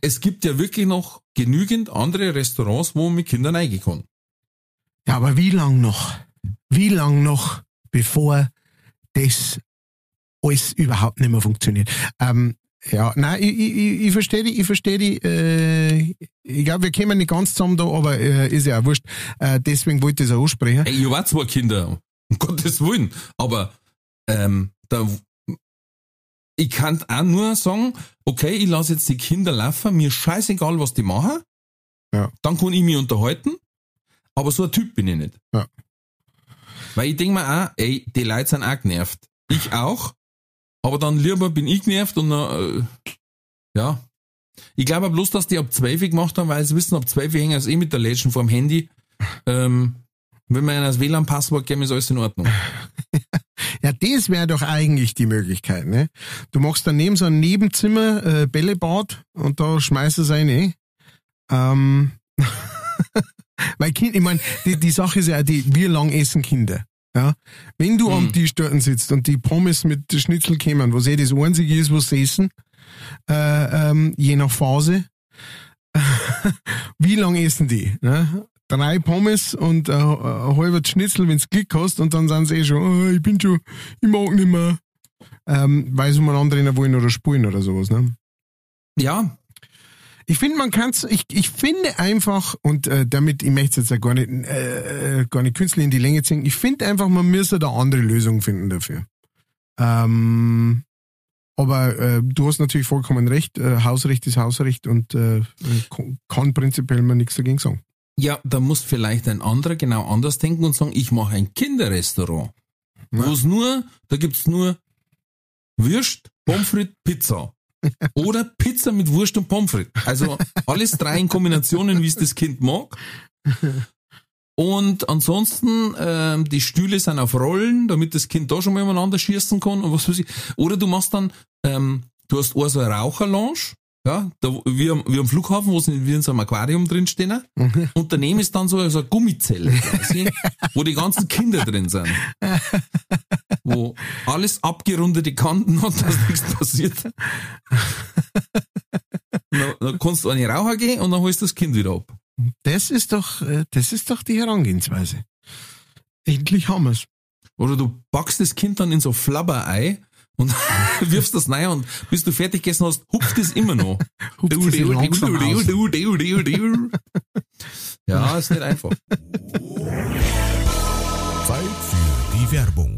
es gibt ja wirklich noch genügend andere Restaurants, wo man mit Kindern reingehen kann. Ja, aber wie lang noch? Wie lang noch, bevor das alles überhaupt nicht mehr funktioniert? Ähm, ja, nein, ich, ich, ich- verstehe die, ich verstehe die, äh, ich glaube, wir kommen nicht ganz zusammen da, aber äh, ist ja auch wurscht. Äh, deswegen wollte ich das auch ansprechen. Ey, ich war zwei Kinder, um Gottes Willen, aber ähm, da, ich kann auch nur sagen, okay, ich lasse jetzt die Kinder laufen, mir scheißegal, was die machen, Ja. dann kann ich mich unterhalten, aber so ein Typ bin ich nicht. Ja. Weil ich denke mir auch, ey, die Leute sind auch genervt. Ich auch, aber dann lieber bin ich genervt und dann, äh, ja. Ich glaube bloß, dass die ab 12 gemacht haben, weil sie wissen, ab 12 hängen sie eh mit der Lädchen vorm Handy. Ähm, wenn man das WLAN-Passwort geben, ist alles in Ordnung. Ja, das wäre doch eigentlich die Möglichkeit, ne? Du machst daneben so ein Nebenzimmer, äh, Bällebad und da schmeißt es rein. Ähm, weil Kind, ich meine, die, die Sache ist ja die, wie lang essen Kinder? Ja? Wenn du am Hm. Tisch dort sitzt und die Pommes mit Schnitzel kommen, was eh das einzige ist, was sie essen, äh, ähm, je nach Phase, wie lang essen die? Ne? Drei Pommes und äh, ein halber Schnitzel, wenn's Glück hast, und dann sind sie eh schon, oh, ich bin schon, ich mag nicht mehr. Ähm, weil sie mal andere wollen oder spulen oder sowas, ne? Ja, Ich finde, man kann's, ich, ich finde einfach, und äh, damit, ich möchte jetzt ja gar nicht, äh, gar nicht künstlich in die Länge ziehen, ich finde einfach, man müsste da andere Lösungen finden dafür. Ähm, aber äh, du hast natürlich vollkommen recht, äh, Hausrecht ist Hausrecht und äh, kann- prinzipiell man nichts dagegen sagen. ja, da muss vielleicht ein anderer genau anders denken und sagen, ich mache ein Kinderrestaurant. Ja. Wo es nur, da gibt's nur Würst, Pommes frites, Pizza. Oder Pizza mit Wurst und Pommes frites. Also alles drei in Kombinationen, wie es das Kind mag. Und ansonsten, ähm, die Stühle sind auf Rollen, damit das Kind da schon mal umeinander schießen kann und was weiß ich. Oder du machst dann, ähm, du hast auch so eine Raucherlounge, ja, da, wie, am, wie am Flughafen, wo wie in so einem Aquarium drinstehen. Mhm. Und daneben ist dann so, so eine Gummizelle quasi, wo die ganzen Kinder drin sind. Wo alles abgerundete Kanten hat, dass nichts passiert. Dann, dann kannst du eine Raucher gehen und dann holst du das Kind wieder ab. Das ist doch, äh, das ist doch die Herangehensweise. Endlich haben wir's. Oder du packst das Kind dann in so Flabberei und wirfst das rein und bis du fertig gegessen hast, hupft es immer noch. Ja, ist nicht einfach. Zeit für die Werbung.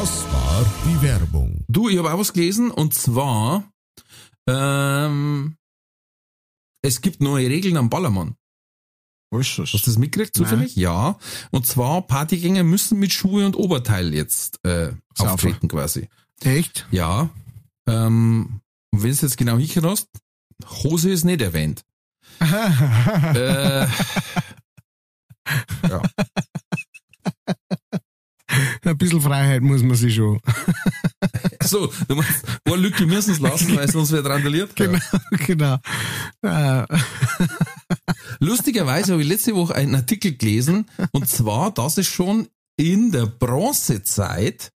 Das war die Werbung. Du, ich habe auch was gelesen und zwar, ähm, es gibt neue Regeln am Ballermann. Was ist Hast du das? das mitgekriegt zufällig? Ja. Und zwar, Partygänger müssen mit Schuhe und Oberteil jetzt äh, Sauber. auftreten quasi. Echt? Ja. Ähm, und wenn du jetzt genau hinschaust, Hose ist nicht erwähnt. äh, ja. Ein bisschen Freiheit muss man sich schon. So, du meinst, eine Lücke müssen es lassen, weil sonst wird randaliert. Genau, genau. Äh, Lustigerweise habe ich letzte Woche einen Artikel gelesen, und zwar, dass es schon in der Bronzezeit,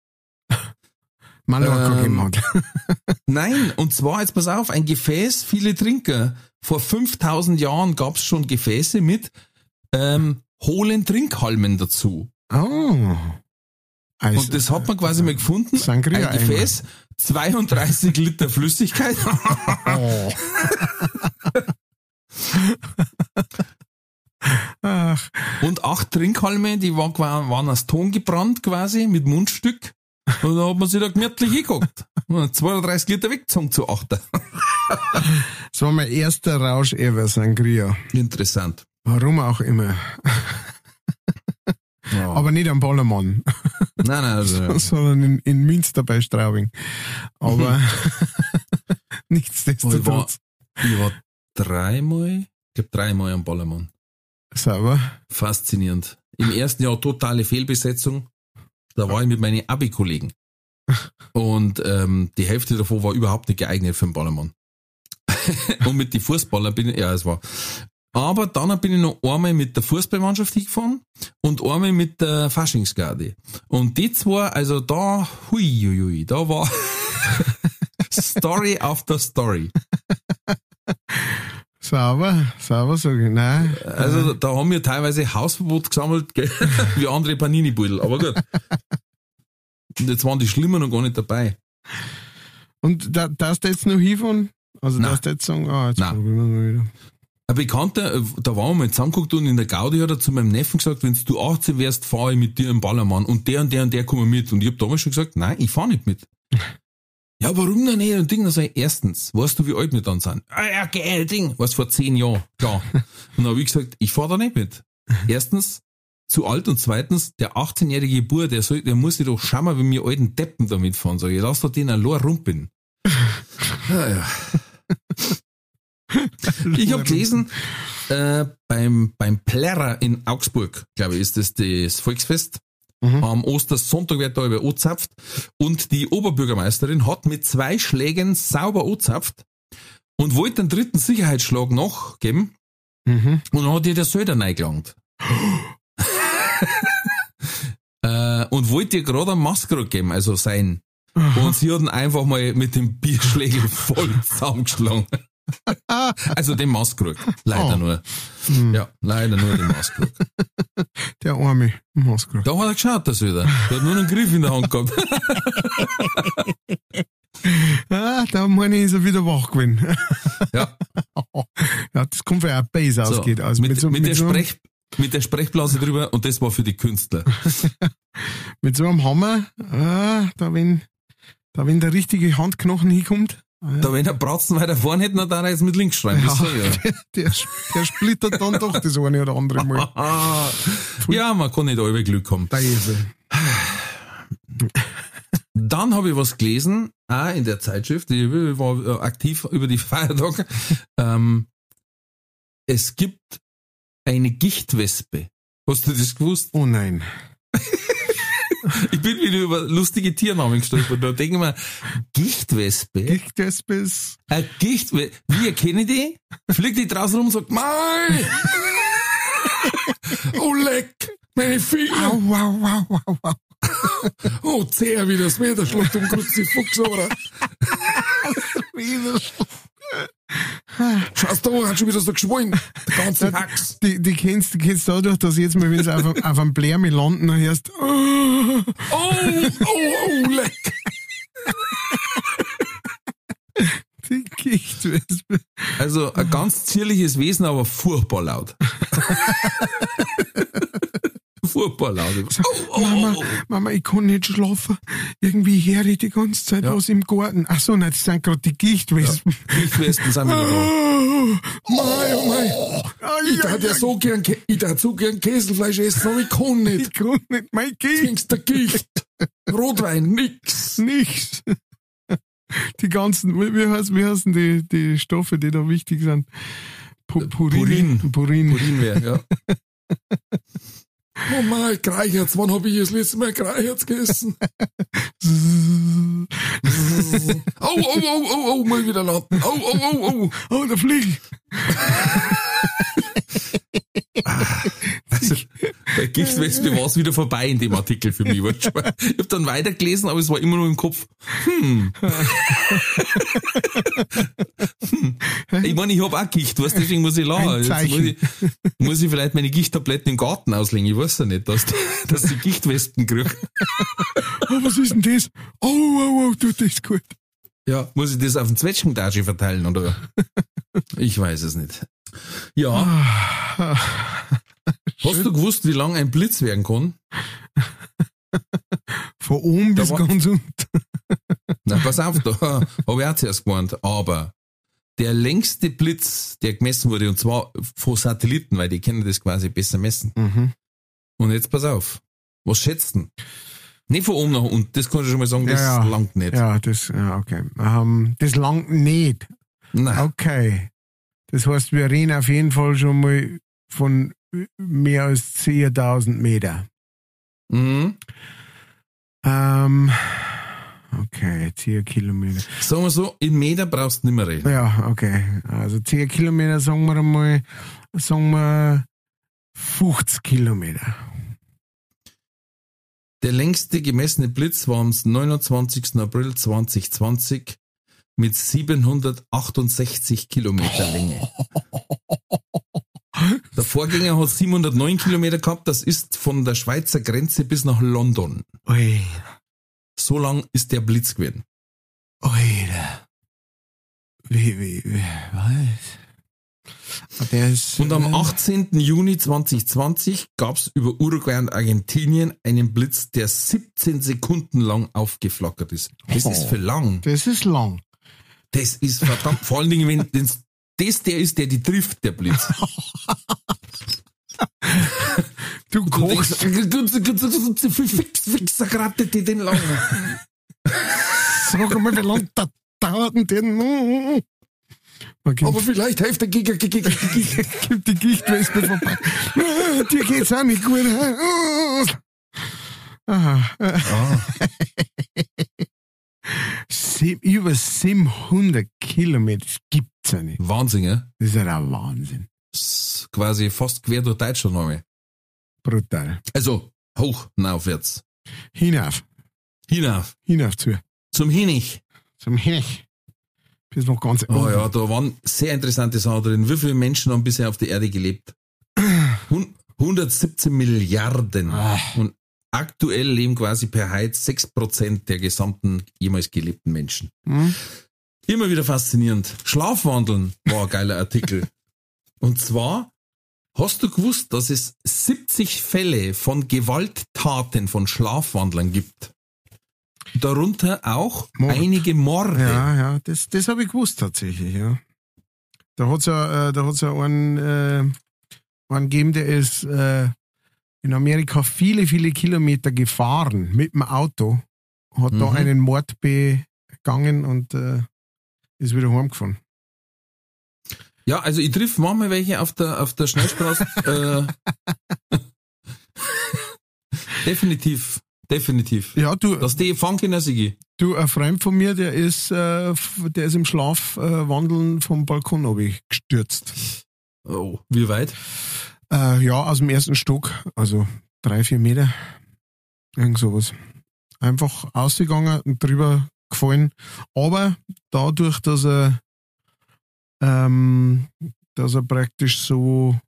Mallorca Ähm, hat. nein, und zwar, jetzt pass auf, ein Gefäß, viele Trinker. Vor 5000 Jahren gab es schon Gefäße mit ähm, hohlen Trinkhalmen dazu. Oh. Und das hat man quasi mal gefunden. Sangria ein Gefäß, 32 Liter Flüssigkeit. Oh. Ach, Und acht Trinkhalme, die waren, waren aus Ton gebrannt quasi, mit Mundstück. Und da hat man sich da gemütlich hingeguckt. Und 32 Liter weggezogen zu achter. das war mein erster Rausch ever, Sangria. Interessant. Warum auch immer. Ja. Aber nicht am Ballermann, nein, nein, also, sondern in, in Münster bei Straubing. Aber Oh, ich, war, nichtsdestotrotz. ich war dreimal, ich glaube dreimal am Ballermann. Sauber. Faszinierend. Im ersten Jahr totale Fehlbesetzung. Da war ich mit meinen Abi-Kollegen. Und ähm, die Hälfte davon war überhaupt nicht geeignet für den Ballermann. Und mit den Fußballern bin ich, ja, es war. Aber dann bin ich noch einmal mit der Fußballmannschaft hingefahren und einmal mit der Faschingsgarde. Und die zwei, also da, hui, hui, hui da war Story after Story. Sauber, sauber, sag ich. Nein. Also da haben wir teilweise Hausverbot gesammelt, gell, wie andere Panini-Beutel, aber gut. Und jetzt waren die Schlimmer noch gar nicht dabei. Und da, darfst du jetzt noch hinfahren? Also Nein. darfst du jetzt sagen, ah, jetzt Nein. probieren wir mal wieder. Ein Bekannter, äh, da waren wir mal zusammengeguckt und in der Gaudi hat er zu meinem Neffen gesagt, wenn du 18 wärst, fahre ich mit dir im Ballermann und der und der und der kommen mit. Und ich habe damals schon gesagt, nein, ich fahre nicht mit. Ja, warum denn nicht? Und Ding, dann sag ich, erstens, weißt du, wie alt wir dann sind? Ah ja, geil, Ding. Was vor zehn Jahren, klar. Und dann habe ich gesagt, ich fahre da nicht mit. Erstens, zu alt und zweitens, der 18-jährige Bub, der soll, der muss sich doch schauen, wenn wir alten Deppen da mitfahren. Sag ich, lass doch den allein rumpeln. Ja, ja. Ich habe gelesen, äh, beim, beim Plärrer in Augsburg, glaube ich, ist das das Volksfest. Mhm. Am Ostersonntag wird da über ozapft. Und die Oberbürgermeisterin hat mit zwei Schlägen sauber ozapft und wollte den dritten Sicherheitsschlag noch geben. Mhm. Und dann hat ihr der Söder reingelangt. äh, und wollte ihr gerade einen Maskrug geben, also sein. Und sie hat ihn einfach mal mit dem Bierschlägel voll zusammengeschlagen. also den Maskrug. Leider Oh. nur. Mhm. Ja, leider nur den Maskrug. Der arme Maskrug. Da hat er geschaut, der Söder. Der hat nur einen Griff in der Hand gehabt. Ah, da meine ich, ist er wieder wach gewesen. Ja, ja, das kommt, weil er Base so. ausgeht. Also mit, mit, so, der so, Sprech, mit der Sprechblase drüber und das war für die Künstler. Mit so einem Hammer, ah, da wenn, da wenn der richtige Handknochen hinkommt, ah, Da wenn der Bratzen weiter vorne hätte, dann darf er jetzt mit links schreiben. Ja, ja. der, der, der splittert dann doch das eine oder andere Mal. Ja, man kann nicht alle Glück haben. Der Esel. Dann habe ich was gelesen, auch in der Zeitschrift, ich war äh, aktiv über die Feiertage. ähm, es gibt eine Gichtwespe. Hast du das gewusst? Oh nein. Ich bin wieder über lustige Tiernamen gestolpert. Da denke ich mir, Gichtwespe? Gichtwespe ist, Eine Gichtwespe. Wie erkenne ich die? Fliegt die draußen rum und sagt, Mei! oh leck! Meine Finger! au, au, au, au, au. Oh, zäh wie das Wetter schlägt um Fuchs, oder? Schaust da, hat schon wieder so geschwollen. Der ganze Hax. Die, die kennst, die kennst dadurch, dass jetzt mal, wenn sie auf, auf einem Blärmi landen, dann hörst, oh, Oh, oh, oh, leck! die Gichtwespe. Also ein ganz zierliches Wesen, aber furchtbar laut. furchtbar laut. Oh, oh, Mama, oh, oh. Mama, ich kann nicht schlafen. Irgendwie höre ich die ganze Zeit Ja. was im Garten. Ach so, nein, das sind gerade die Gichtwespen. Gichtwespen sind wieder da. Mei, oh mei. Ich darf ja so gern, ich darf so gern Käselfleisch essen, aber ich kann nicht. Ich kann nicht, mein Gicht, Trinkst der Gicht. Rotwein, nix. nichts. Die ganzen, wie, wie, heißt, wie heißen die, die Stoffe, die da wichtig sind? Pu Purin. Purin. Purin. Urinwehr, ja. Oh mein, Greicherz, wann hab ich das letzte Mal Greicherz gegessen? Oh, oh, oh, oh, oh, mal wieder landen. Oh, oh, oh, oh. Oh, der Flieg. Also, bei Gichtwespe war es wieder vorbei in dem Artikel für mich. Ich habe dann weitergelesen, aber es war immer nur im Kopf. Hm. hm. Ich meine, ich habe auch Gicht, weißt, du, deswegen muss ich lachen. Jetzt muss ich, muss ich vielleicht meine Gichttabletten im Garten auslegen. Ich weiß ja nicht, dass, dass die Gichtwespen kriege. Oh, was ist denn das? Oh, oh, oh, tut das gut. Ja. Muss ich das auf den Zwetschgentasche verteilen, oder? Ich weiß es nicht. Ja. Hast du gewusst, wie lang ein Blitz werden kann? Von oben bis Da war- ganz unten. Na, pass auf, da habe ich auch zuerst gewarnt. Aber der längste Blitz, der gemessen wurde, und zwar von Satelliten, weil die können das quasi besser messen. Mhm. Und jetzt pass auf. Was schätzt denn? Nicht von oben nach unten, das kann ich schon mal sagen, das Ja, ja. langt nicht. Ja, das, ja, okay. Ähm, das langt nicht. Nein. Okay. Das heißt, wir reden auf jeden Fall schon mal von mehr als 10.000 Meter. Mhm. Ähm, okay, 10 Kilometer. Sagen wir so, in Meter brauchst du nicht mehr reden. Ja, okay. Also 10 Kilometer, sagen wir mal, sagen wir 50 Kilometer. Der längste gemessene Blitz war am 29. April 2020 mit 768 Kilometer Länge. Der Vorgänger hat 709 Kilometer gehabt, das ist von der Schweizer Grenze bis nach London. Ui, So lang ist der Blitz gewesen. Alter. Wie, wie, wie, was? Ah, Und am äh, 18. Juni 2020 gab es über Uruguay und Argentinien einen Blitz, der 17 Sekunden lang aufgeflackert ist. Das ist für lang. Das ist lang. Das ist verdammt, vor allen Dingen, wenn das der ist, der die trifft, der Blitz. Du Du kochst. denkst, fix, fix, gerade die den lang. Sag mal, wie lange da dauert denn den? Man gibt, Aber vielleicht hilft der Giga, Giga, Giga, Giga. gibt die Gichtwespe vorbei. Dir geht's auch nicht gut. Aha. Ah, Sieb- Über 700 Kilometer, das gibt's ja nicht. Wahnsinn, ja? Das ist ja ein Wahnsinn. Das ist quasi fast quer durch Deutschland einmal. Brutal. Also, hoch, aufwärts. Hinauf. Hinauf. Hinauf zu. Zum Hinich. Zum Hech. Bis noch ganz Oh ja, da waren sehr interessante Sachen drin. Wie viele Menschen haben bisher auf der Erde gelebt? Hun- 117 Milliarden. Ah. Und aktuell leben quasi per heute 6% der gesamten jemals gelebten Menschen. Hm? Immer wieder faszinierend. Schlafwandeln war ein geiler Artikel. Und zwar Hast du gewusst, dass es 70 Fälle von Gewalttaten von Schlafwandlern gibt? Darunter auch Mord. einige Morde. Ja, ja, das, das habe ich gewusst tatsächlich, ja. Da hat's ja, äh, da hat's ja einen, äh, einen gegeben, der ist äh, in Amerika viele, viele Kilometer gefahren mit dem Auto, hat da Mhm. einen Mord begangen und äh, ist wieder heimgefahren. Ja, also ich triff manchmal welche auf der, auf der Schnellstraße. äh, definitiv, definitiv. Ja, du, Dass die fangen, Sigi. du, ein Freund von mir, der ist, äh, der ist im Schlaf äh, wandeln vom Balkon obi gestürzt. Oh, wie weit? Äh, ja, aus dem ersten Stock, also drei, vier Meter. Irgend sowas. Einfach ausgegangen und drüber gefallen. Aber dadurch, dass er, ähm, dass er praktisch so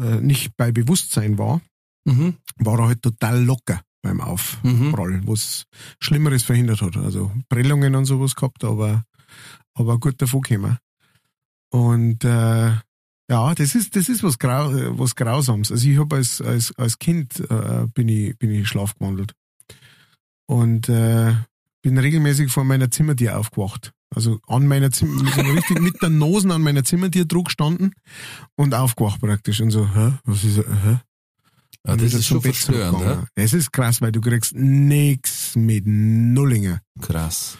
äh, nicht bei Bewusstsein war, Mhm. war er halt total locker beim Aufprall, Mhm. was Schlimmeres verhindert hat. Also Prellungen und sowas gehabt, aber, aber gut davon gekommen. Und äh, ja, das ist, das ist was, Grau, was Grausames. Also ich habe als, als, als Kind äh, bin ich, bin ich schlafgewandelt. Und äh, bin regelmäßig vor meiner Zimmertür aufgewacht. Also an meiner Zimmer, so richtig mit der Nosen an meiner Zimmertür Druck gestanden und aufgewacht praktisch. Und so, hä, was ist, hä? Ja, das ist schon Bett verstörend, ja? Es ist krass, weil du kriegst nix mit Nullinger. Krass.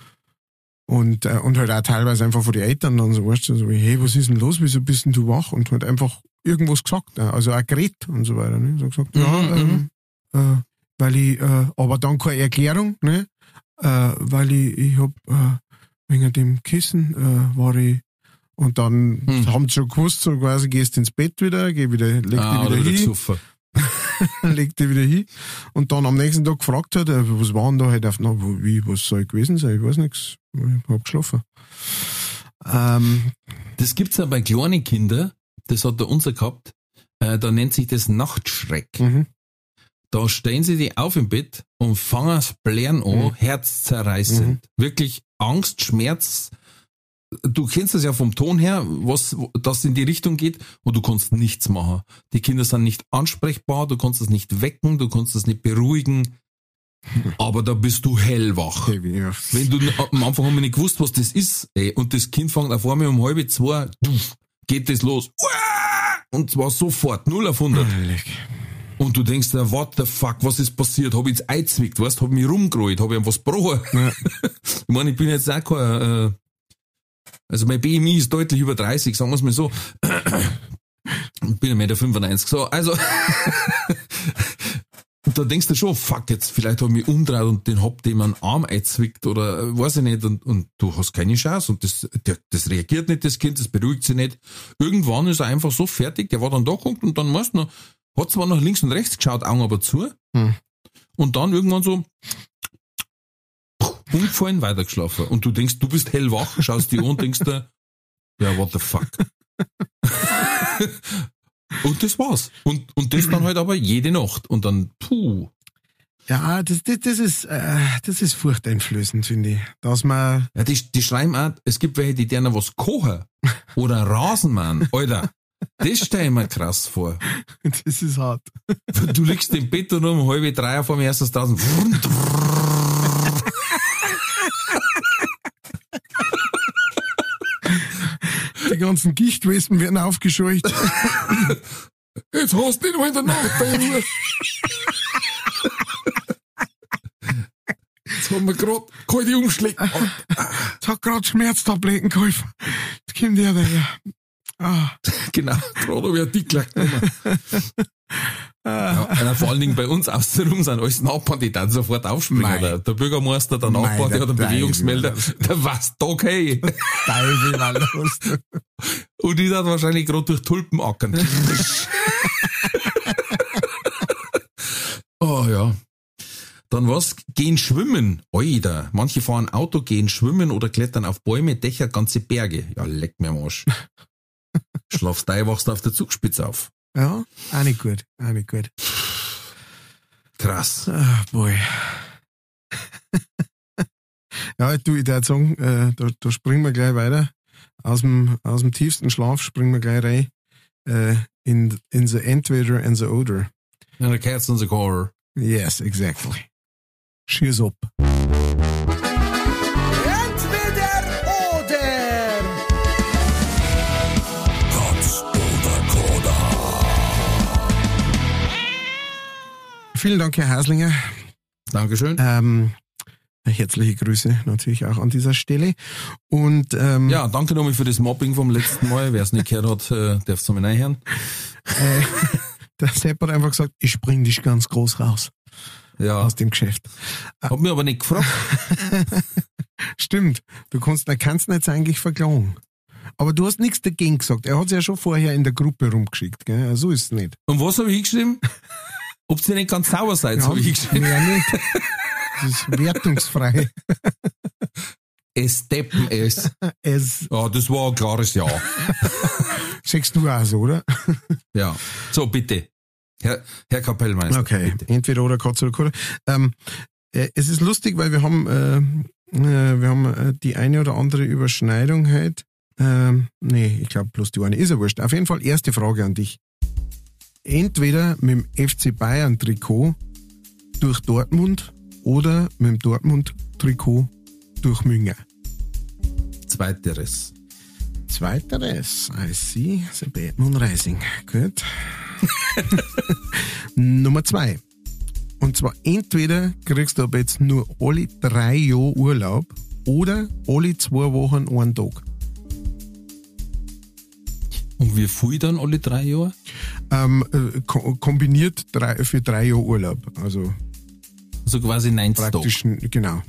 Und, äh, und halt auch teilweise einfach von den Eltern dann so, weißt du, so wie, hey, was ist denn los, wieso bist denn du wach? Und halt einfach irgendwas gesagt, äh, also auch geredet und so weiter. Ne? So gesagt, ja, Mhm, ähm, äh, weil ich, äh, aber dann keine Erklärung, ne? Äh, weil ich, ich hab, äh, wegen dem Kissen, äh, war ich, und dann Hm. haben sie schon gewusst, so quasi, gehst ins Bett wieder, geh wieder, leg Ah, dich wieder hin. legt die wieder hin und dann am nächsten Tag gefragt hat, äh, was war denn da halt auf, na, wie, was soll gewesen sein, ich weiß nichts, ich hab geschlafen. Ähm, Das gibt's ja bei kleinen Kindern, das hat der unser gehabt, äh, da nennt sich das Nachtschreck. mhm. Da stehen sie die auf im Bett und fangen das Blären an, Mhm. herzzerreißend. Wirklich Angst, Schmerz. Du kennst das ja vom Ton her, was das in die Richtung geht und du kannst nichts machen. Die Kinder sind nicht ansprechbar, du kannst es nicht wecken, du kannst es nicht beruhigen. Aber da bist du hellwach. Ja. Wenn du am Anfang haben wir nicht gewusst, was das ist, ey, und das Kind fängt auf einmal um halb zwei, geht das los. Und zwar sofort, 0 auf 100. Leck. Und du denkst dir, what the fuck, was ist passiert? Hab ich jetzt eingezwickt, weißt, hab mich rumgerollt, hab ich was gebrochen. Ja. ich meine, ich bin jetzt auch kein, äh, also mein BMI ist deutlich über 30, sagen wir es mal so. Ich bin 1,95 Meter. So, also, da denkst du schon, fuck, jetzt vielleicht hab ich mich umdreht und den hab dem einen Arm eingezwickt oder äh, weiß ich nicht und, und du hast keine Chance und das, der, das reagiert nicht, das Kind, das beruhigt sich nicht. Irgendwann ist er einfach so fertig, der war dann da geguckt und dann meist noch, hat zwar nach links und rechts geschaut, Augen aber zu Hm. und dann irgendwann so umgefallen, weitergeschlafen. Und du denkst, du bist hellwach, schaust dich an und denkst dir, ja, what the fuck. und das war's. Und, und das dann halt aber jede Nacht. Und dann, puh. Ja, das, das, das ist, äh, das ist furchteinflößend, finde ich. Dass man, Ja, die, die schreiben auch, es gibt welche, die denen was kochen. Oder Rasenmann. Alter, das stell ich mir krass vor. das ist hart. Du liegst im Bett und um halb drei auf einmal erst das draußen. Die ganzen Gichtwespen werden aufgescheucht. Jetzt hast du ihn in der Nacht bei Ruhe. Jetzt haben wir grad kalte Umschläge. Es hat gerade Schmerztabletten geholfen. Jetzt kommt der daher. Ah, genau. Gerade hab ich einen Dickler genommen. Ja, na, vor allen Dingen bei uns außenrum sind alles Nachbarn, die dann sofort aufspringen. Der, der Bürgermeister, der Nachbar, der hat einen. Bewegungsmelder, der weiß doch, hey. Teufel war los. Und die hat wahrscheinlich gerade durch Tulpen ackern. oh ja. Dann was? Gehen schwimmen. Oida. Manche fahren Auto, gehen schwimmen oder klettern auf Bäume, Dächer, ganze Berge. Ja, leck mir am Arsch. Schlafst ein, wachst auf der Zugspitze auf. Ja, er auch nicht gut, er auch nicht gut. Krass. Ah, boy. ja, du, ich würde er sagen, äh, øh, da, da springen wir gleich weiter. Aus dem, aus dem tiefsten Schlaf springen wir gleich rein. Äh, øh, in, in the entweder and the oder. And the cats on the car. Yes, exactly. Schieß ab. Vielen Dank, Herr Haslinger. Dankeschön. Ähm, herzliche Grüße natürlich auch an dieser Stelle. Und ähm, Ja, danke nochmal für das Mobbing vom letzten Mal. Wer es nicht gehört hat, äh, darf es nochmal reinhören. äh, der Sepp hat einfach gesagt, ich spring dich ganz groß raus Ja, aus dem Geschäft. hab mir aber nicht gefragt. Stimmt, du kannst, er kannst ihn jetzt eigentlich verklagen. Aber du hast nichts dagegen gesagt. Er hat es ja schon vorher in der Gruppe rumgeschickt. Gell? So ist es nicht. Und was habe ich geschrieben? Ob ihr nicht ganz sauer seid, habe ich geschrieben. Mehr nicht. Das ist wertungsfrei. Es deppen es. Es Ja, das war ein klares Ja. sagst du auch so, oder? Ja. So, bitte. Herr, Herr Kapellmeister. Okay, Bitte. entweder oder Katze oder Kohle. Ähm, äh, es ist lustig, weil wir haben, äh, äh, wir haben äh, die eine oder andere Überschneidung heute. Ähm, nee, ich glaube bloß die eine. Ist ja wurscht. Auf jeden Fall erste Frage an dich. Entweder mit dem FC Bayern Trikot durch Dortmund oder mit dem Dortmund Trikot durch München. Zweiteres. Zweiteres, I see, the Batman Rising. Gut. Nummer zwei. Und zwar entweder kriegst du aber jetzt nur alle drei Jahre Urlaub oder alle zwei Wochen einen Tag. Und wie viel dann alle drei Jahre? Ähm, äh, ko kombiniert drei, für drei Jahre Urlaub. Also Also quasi 90 Tage. praktisch, genau.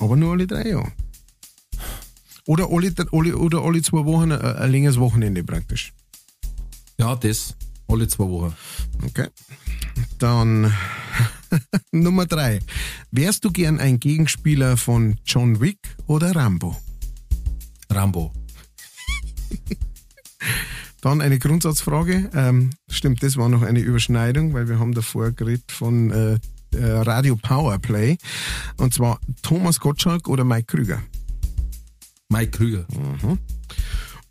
Aber nur alle drei Jahre. Oder alle, alle, oder alle zwei Wochen ein, ein längeres Wochenende praktisch. Ja, das. Alle zwei Wochen. Okay. Dann Nummer drei. Wärst du gern ein Gegenspieler von John Wick oder Rambo? Rambo. Dann eine Grundsatzfrage. Ähm, stimmt, das war noch eine Überschneidung, weil wir haben davor geredet von äh, äh, Radio Powerplay. Und zwar Thomas Gottschalk oder Mike Krüger. Mike Krüger.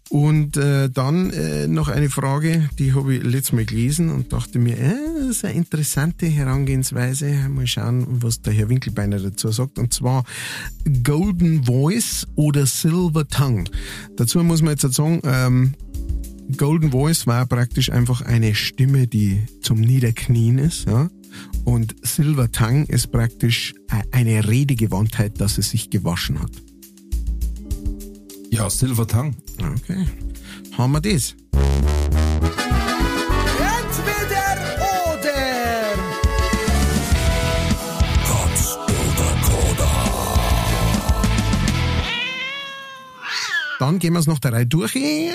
Und äh, dann äh, noch eine Frage, die habe ich letztes Mal gelesen und dachte mir, äh, das ist eine interessante Herangehensweise. Mal schauen, was der Herr Winkelbeiner dazu sagt. Und zwar Golden Voice oder Silver Tongue. Dazu muss man jetzt sagen, ähm, Golden Voice war praktisch einfach eine Stimme, die zum Niederknien ist. Ja? Und Silver Tongue ist praktisch äh, eine Redegewandtheit, dass es sich gewaschen hat. Ja, Silver Tongue. Okay. Haben wir das? Dann gehen wir es noch der Reihe durch. Äh,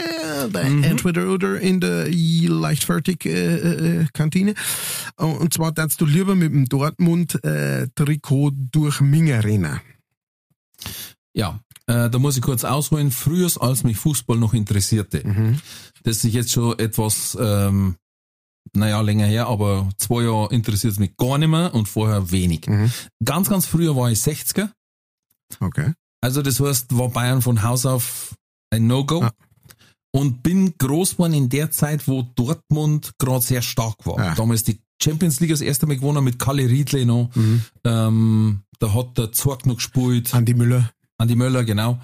bei Entweder oder in der leichtfertig äh, äh, Kantine. Und zwar darfst du lieber mit dem Dortmund äh, Trikot durch Minge rennen. Ja, äh, da muss ich kurz ausholen. Früher, als mich Fußball noch interessierte, das ist jetzt schon etwas, ähm, naja, länger her, aber zwei Jahre interessiert es mich gar nicht mehr und vorher wenig. Mhm. Ganz, ganz früher war ich 60er. Okay. Also das heißt, war Bayern von Haus auf ein No-Go. Ah. Und bin groß geworden in der Zeit, wo Dortmund gerade sehr stark war. Ah. Damals die Champions League das erste Mal gewonnen mit Kalle Riedle noch. Mhm. Ähm, da hat der Zorg noch gespielt. Andi Müller. Andi Möller, genau.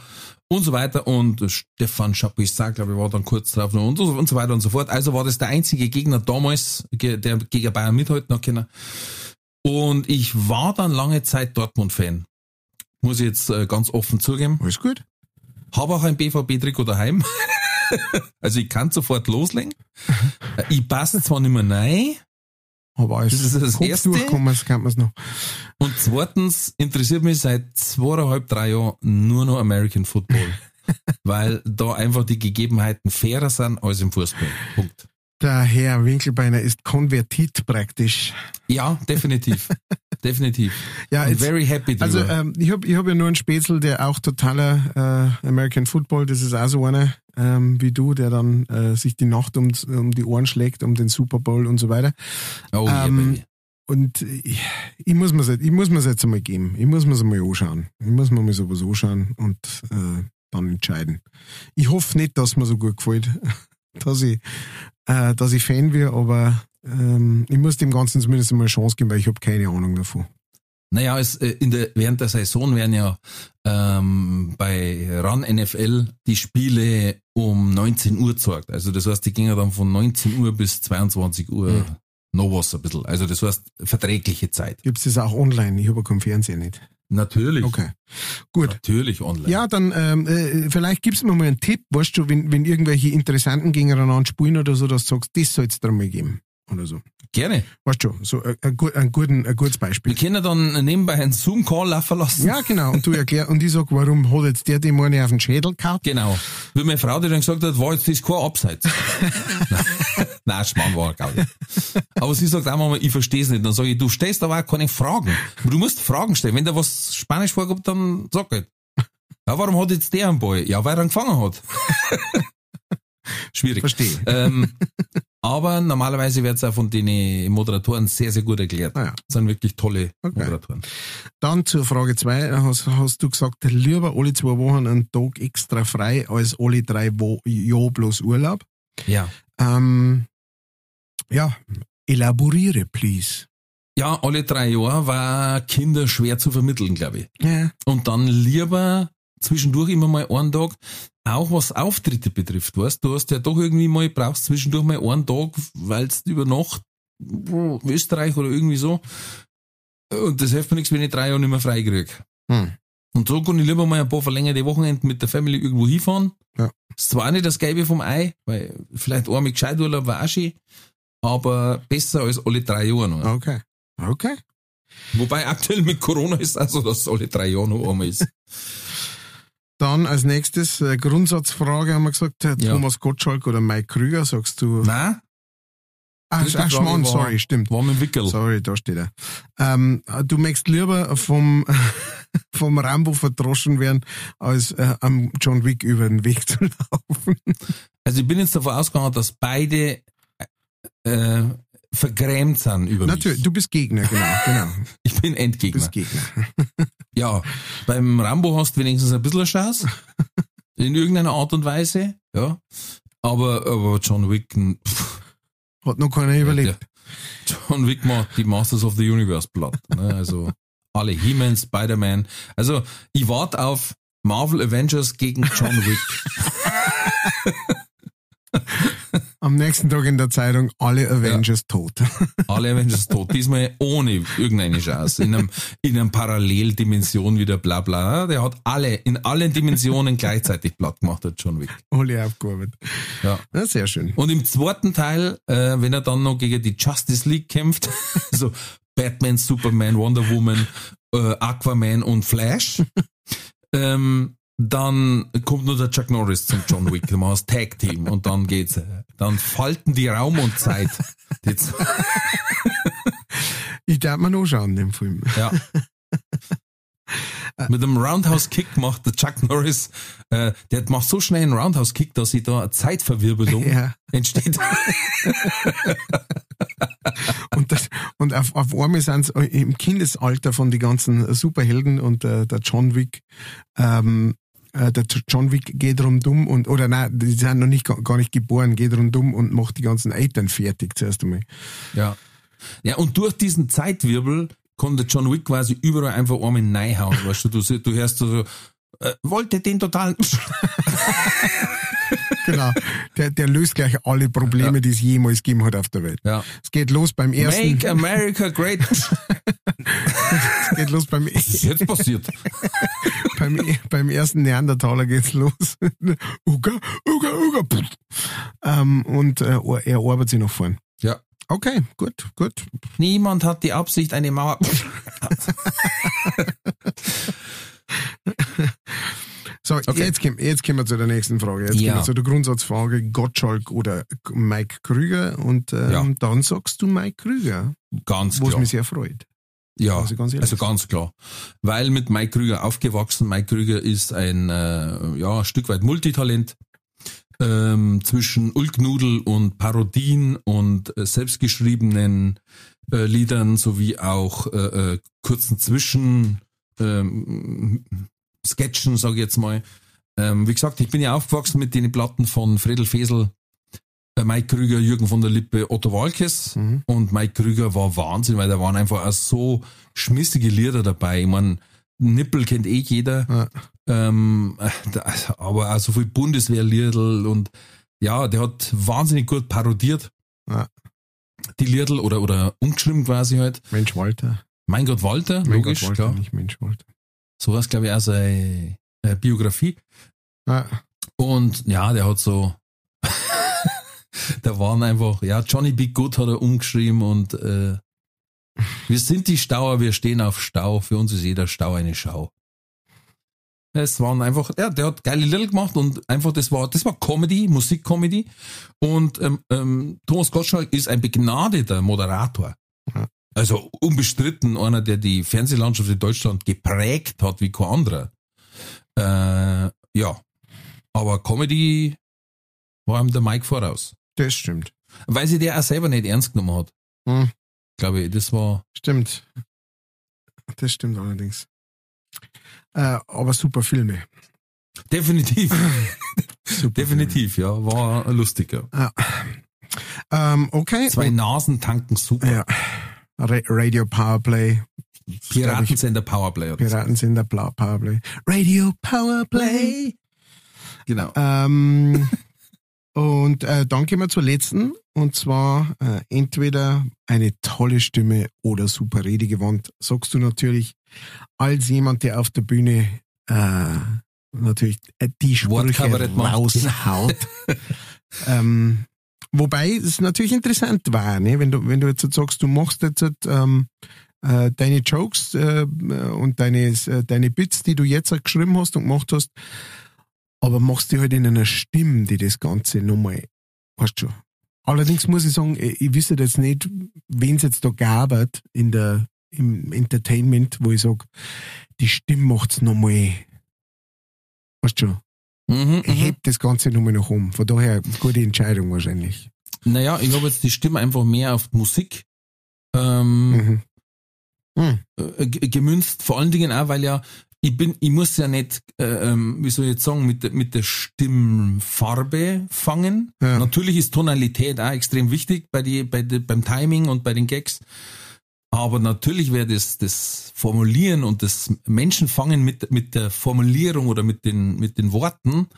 Und so weiter. Und Stefan Chapuisat, glaube ich, war dann kurz drauf noch und, so- und so weiter und so fort. Also war das der einzige Gegner damals, der gegen Bayern mithalten hat können. Und ich war dann lange Zeit Dortmund-Fan. Muss ich jetzt äh, ganz offen zugeben. Alles gut? Habe auch ein BVB-Trikot daheim. also ich kann sofort loslegen. Äh, Ich passe zwar nicht mehr rein. Aber als Das ist das Kopf Erste. durchkommen, kann man es noch. Und zweitens interessiert mich seit zweieinhalb, drei Jahren nur noch American Football. weil da einfach die Gegebenheiten fairer sind als im Fußball. Punkt. Der Herr Winkelbeiner ist konvertiert praktisch. Ja, definitiv. definitiv. Ja, I'm jetzt- very happy Also drüber. ähm, ich habe ich hab ja nur einen Spätzl, der auch totaler äh, American Football, das ist auch so einer ähm, wie du, der dann äh, sich die Nacht um, um die Ohren schlägt, um den Super Bowl und so weiter. oh yeah, ähm, baby. Und ich, ich muss muss mir's jetzt einmal geben. Ich muss mir's einmal anschauen. Ich muss mir mal sowas anschauen und äh, dann entscheiden. Ich hoffe nicht, dass mir so gut gefällt. dass ich, äh, dass ich Fan wäre, aber ähm, ich muss dem Ganzen zumindest mal eine Chance geben, weil ich habe keine Ahnung davon. Naja, es, äh, in der, während der Saison werden ja ähm, bei RAN NFL die Spiele um 19 Uhr gezeigt. Also das heißt, die gingen dann von 19 Uhr bis 22 Uhr Mhm. noch was ein bisschen. Also das heißt, verträgliche Zeit. Gibt es das auch online? Ich habe ja keinen Fernseher nicht. Natürlich. Okay. Gut. Natürlich online. Ja, dann ähm, äh, vielleicht gibst du mir mal einen Tipp, weißt du, wenn, wenn irgendwelche Interessanten gegeneinander spielen oder so, dass du sagst, das soll es dir mal geben. Oder so. Gerne. Weißt du, so ein, ein, ein, guten, ein gutes Wir Beispiel. können dann nebenbei einen Zoom-Call laufen lassen. Ja, genau. Und du erklär, und ich sag, warum hat jetzt der dem eine auf den Schädel gehauen? Genau. Wie meine Frau, die dann gesagt hat, war jetzt das kein Abseits. Nein, Schmarrn war gar nicht. Aber sie sagt auch mal, ich verstehe es nicht. Dann sage ich, du stellst aber auch keine Fragen. Aber du musst Fragen stellen. Wenn da was Spanisch vorkommt, dann sag halt. Ja, warum hat jetzt der einen Ball? Ja, weil er ihn gefangen hat. Schwierig. Verstehe. Ähm, aber normalerweise wird es auch von den Moderatoren sehr, sehr gut erklärt. Ah ja. Das sind wirklich tolle Okay. Moderatoren. Dann zur Frage zwei hast, hast du gesagt, lieber alle zwei Wochen einen Tag extra frei als alle drei Wo Jahr bloß Urlaub. Ja. Ähm, ja, elaboriere, please. Ja, alle drei Jahre war Kinder schwer zu vermitteln, glaube ich. Ja. Und dann lieber zwischendurch immer mal einen Tag, auch was Auftritte betrifft, weißt du, hast ja doch irgendwie mal, brauchst zwischendurch mal einen Tag, weil du über Nacht Österreich oder irgendwie so. Und das hilft mir nichts, wenn ich drei Jahre nicht mehr frei krieg. Hm. Und so kann ich lieber mal ein paar verlängerte Wochenenden mit der Family irgendwo hinfahren. Ja. Ist zwar nicht das Gelbe vom Ei, weil vielleicht einmal gescheit Urlaub war auch schön, aber besser als alle drei Jahre noch. Okay. Okay. Wobei aktuell mit Corona ist also, dass es alle drei Jahre noch einmal ist. Dann als nächstes äh, Grundsatzfrage haben wir gesagt, äh. Thomas Gottschalk oder Mike Krüger, sagst du. Nein, ach, ach Schmarrn, sorry, stimmt. war mit Wickel. Sorry, da steht er. Ähm, du möchtest lieber vom, vom Rambo verdroschen werden, als äh, am John Wick über den Weg zu laufen. Also ich bin jetzt davon ausgegangen, dass beide äh, vergrämt sind über Natürlich, mich. du bist Gegner, genau, genau. Ich bin Du Endgegner. bist Gegner. Ja, beim Rambo hast du wenigstens ein bisschen Chance. In irgendeiner Art und Weise, ja. Aber, aber John Wick, pff, Hat noch keiner überlebt. der John Wick macht die Masters of the Universe platt. Ne? Also alle He-Man, Spider-Man. Also ich warte auf Marvel Avengers gegen John Wick. Am nächsten Tag in der Zeitung alle Avengers tot. Alle Avengers tot. Diesmal ohne irgendeine Chance. In einem, in einem Paralleldimension wieder bla bla. Der hat alle, in allen Dimensionen gleichzeitig platt gemacht, hat John Wick. alle aufgearbeitet. Ja. Ja, sehr schön. Und im zweiten Teil, äh, wenn er dann noch gegen die Justice League kämpft, so Batman, Superman, Wonder Woman, äh, Aquaman und Flash, ähm, dann kommt nur der Chuck Norris zum John Wick, dann machen Tag Team und dann geht's, dann falten die Raum und Zeit. Ich darf mir noch schauen, den Film. ja. Mit einem Roundhouse Kick macht der Chuck Norris, äh, der macht so schnell einen Roundhouse Kick, dass sich da eine Zeitverwirbelung Ja. entsteht. Und, das, und auf, auf einmal sind im Kindesalter von den ganzen Superhelden und äh, der John Wick, ähm, äh, der John Wick geht rundum und, oder nein, die sind noch nicht, gar nicht geboren, geht rundum und macht die ganzen Eltern fertig zuerst einmal. Ja. Ja, und durch diesen Zeitwirbel kann der John Wick quasi überall einfach einmal reinhauen, weißt du, du, du hörst so, äh, wollte den totalen, Genau. Der, der löst gleich alle Probleme, die es jemals gegeben hat auf der Welt. ja. Es geht los beim ersten, Make America Great. es geht los beim, Was ist jetzt passiert? beim, beim ersten Neandertaler geht's los. Uga, Uga, Uga. Ähm, und äh, er arbeitet sich nach vorn. Ja. Okay, gut, gut. Niemand hat die Absicht, eine Mauer. So, Okay. jetzt, kommen, jetzt kommen wir zu der nächsten Frage. Jetzt Ja. kommen wir zu der Grundsatzfrage Gottschalk oder Mike Krüger. Und ähm, Ja. dann sagst du Mike Krüger, Ganz wo es klar. mich sehr freut. Ja, ich ganz also ganz klar. Weil mit Mike Krüger aufgewachsen. Mike Krüger ist ein, äh, ja, ein Stück weit Multitalent. Ähm, zwischen Ulknudel und Parodien und äh, selbstgeschriebenen äh, Liedern sowie auch äh, äh, kurzen Zwischen ähm, Sketchen, sage ich jetzt mal. Ähm, wie gesagt, ich bin ja aufgewachsen mit den Platten von Fredel Fesel, äh, Mike Krüger, Jürgen von der Lippe, Otto Walkes. Und Mike Krüger war Wahnsinn, weil da waren einfach auch so schmissige Lieder dabei. Ich mein, Nippel kennt eh jeder. Ja. Ähm, äh, aber auch so viel Bundeswehrliedl und ja, der hat wahnsinnig gut parodiert. Ja. Die Liedl oder, oder umgeschrieben quasi halt. Mensch Walter. Mein Gott, Walter, Mein logisch, Gott, Walter, klar. nicht Mensch Walter. So was glaube ich auch seine äh, Biografie. Ah, Und ja, der hat so, da waren einfach, ja, Johnny Be Good hat er umgeschrieben und äh, wir sind die Stauer, wir stehen auf Stau, für uns ist jeder Stau eine Schau. Es waren einfach, ja, der hat geile Lieder gemacht und einfach, das war, das war Comedy, Musikcomedy. Und ähm, ähm, Thomas Gottschalk ist ein begnadeter Moderator. Ja. Also unbestritten einer, der die Fernsehlandschaft in Deutschland geprägt hat wie kein anderer. Äh, ja, aber Comedy war ihm der Mike voraus. das stimmt. Weil sie der auch selber nicht ernst genommen hat. Hm. Glaube ich, das war. Stimmt. Das stimmt allerdings. Äh, aber super Filme. Definitiv, Super definitiv, ja. War lustig, ja. Filme. Ähm, okay. Zwei Nasen tanken super. Ja. Ra Radio Powerplay. Piratensender Powerplay. hat gesagt. Piraten sind der Blau Powerplay. Radio Powerplay. Genau. Ähm, und äh, dann gehen wir zur letzten. Und zwar äh, entweder eine tolle Stimme oder super Redegewand. Sagst du natürlich als jemand, der auf der Bühne äh, natürlich äh, die Sprüche raushaut. ähm, wobei es natürlich interessant war, ne? wenn du wenn du jetzt sagst, du machst jetzt ähm, äh, deine Jokes äh, und deine äh, deine Bits, die du jetzt geschrieben hast und gemacht hast, aber machst die halt in einer Stimme, die das Ganze nochmal, weißt schon. Allerdings muss ich sagen, ich, ich wüsste jetzt nicht, wen es jetzt da gab in der, im Entertainment, wo ich sage, die Stimme macht's nochmal, weißt schon, Mhm, mhm. hebt das Ganze nochmal nach um. Von daher, gute Entscheidung wahrscheinlich. Naja, ich habe jetzt die Stimme einfach mehr auf Musik ähm, Mhm. Mhm. äh, gemünzt, vor allen Dingen auch, weil ja, ich bin, ich muss ja nicht, äh, ähm, wie soll ich jetzt sagen, mit, der- mit der Stimmfarbe fangen. Ja. Natürlich ist Tonalität auch extrem wichtig bei die, bei die, beim Timing und bei den Gags. Aber natürlich wäre das, das Formulieren und das Menschenfangen mit, mit der Formulierung oder mit den, mit den Worten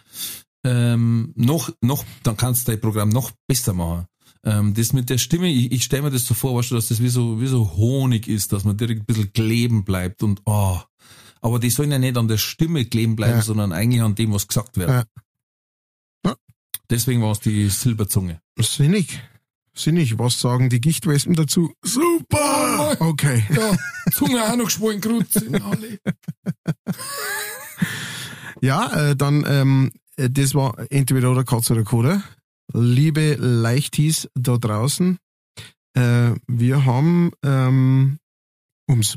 ähm, noch, noch, dann kannst du dein Programm noch besser machen. Ähm, das mit der Stimme, ich, ich stelle mir das so vor, weißt du, dass das wie so, wie so Honig ist, dass man direkt ein bisschen kleben bleibt und oh. Aber die sollen ja nicht an der Stimme kleben bleiben, Ja. sondern eigentlich an dem, was gesagt wird. Ja. Ja. Deswegen war es die Silberzunge. Sinnig. Sinnig. Was sagen die Gichtwespen dazu? Super! Okay. Ja, Zunge auch noch geschwollen, Grut sind alle. Ja, äh, dann, ähm, äh, das war entweder oder Katz oder Koda. Liebe Leichtis da draußen, äh, wir haben, ähm, ums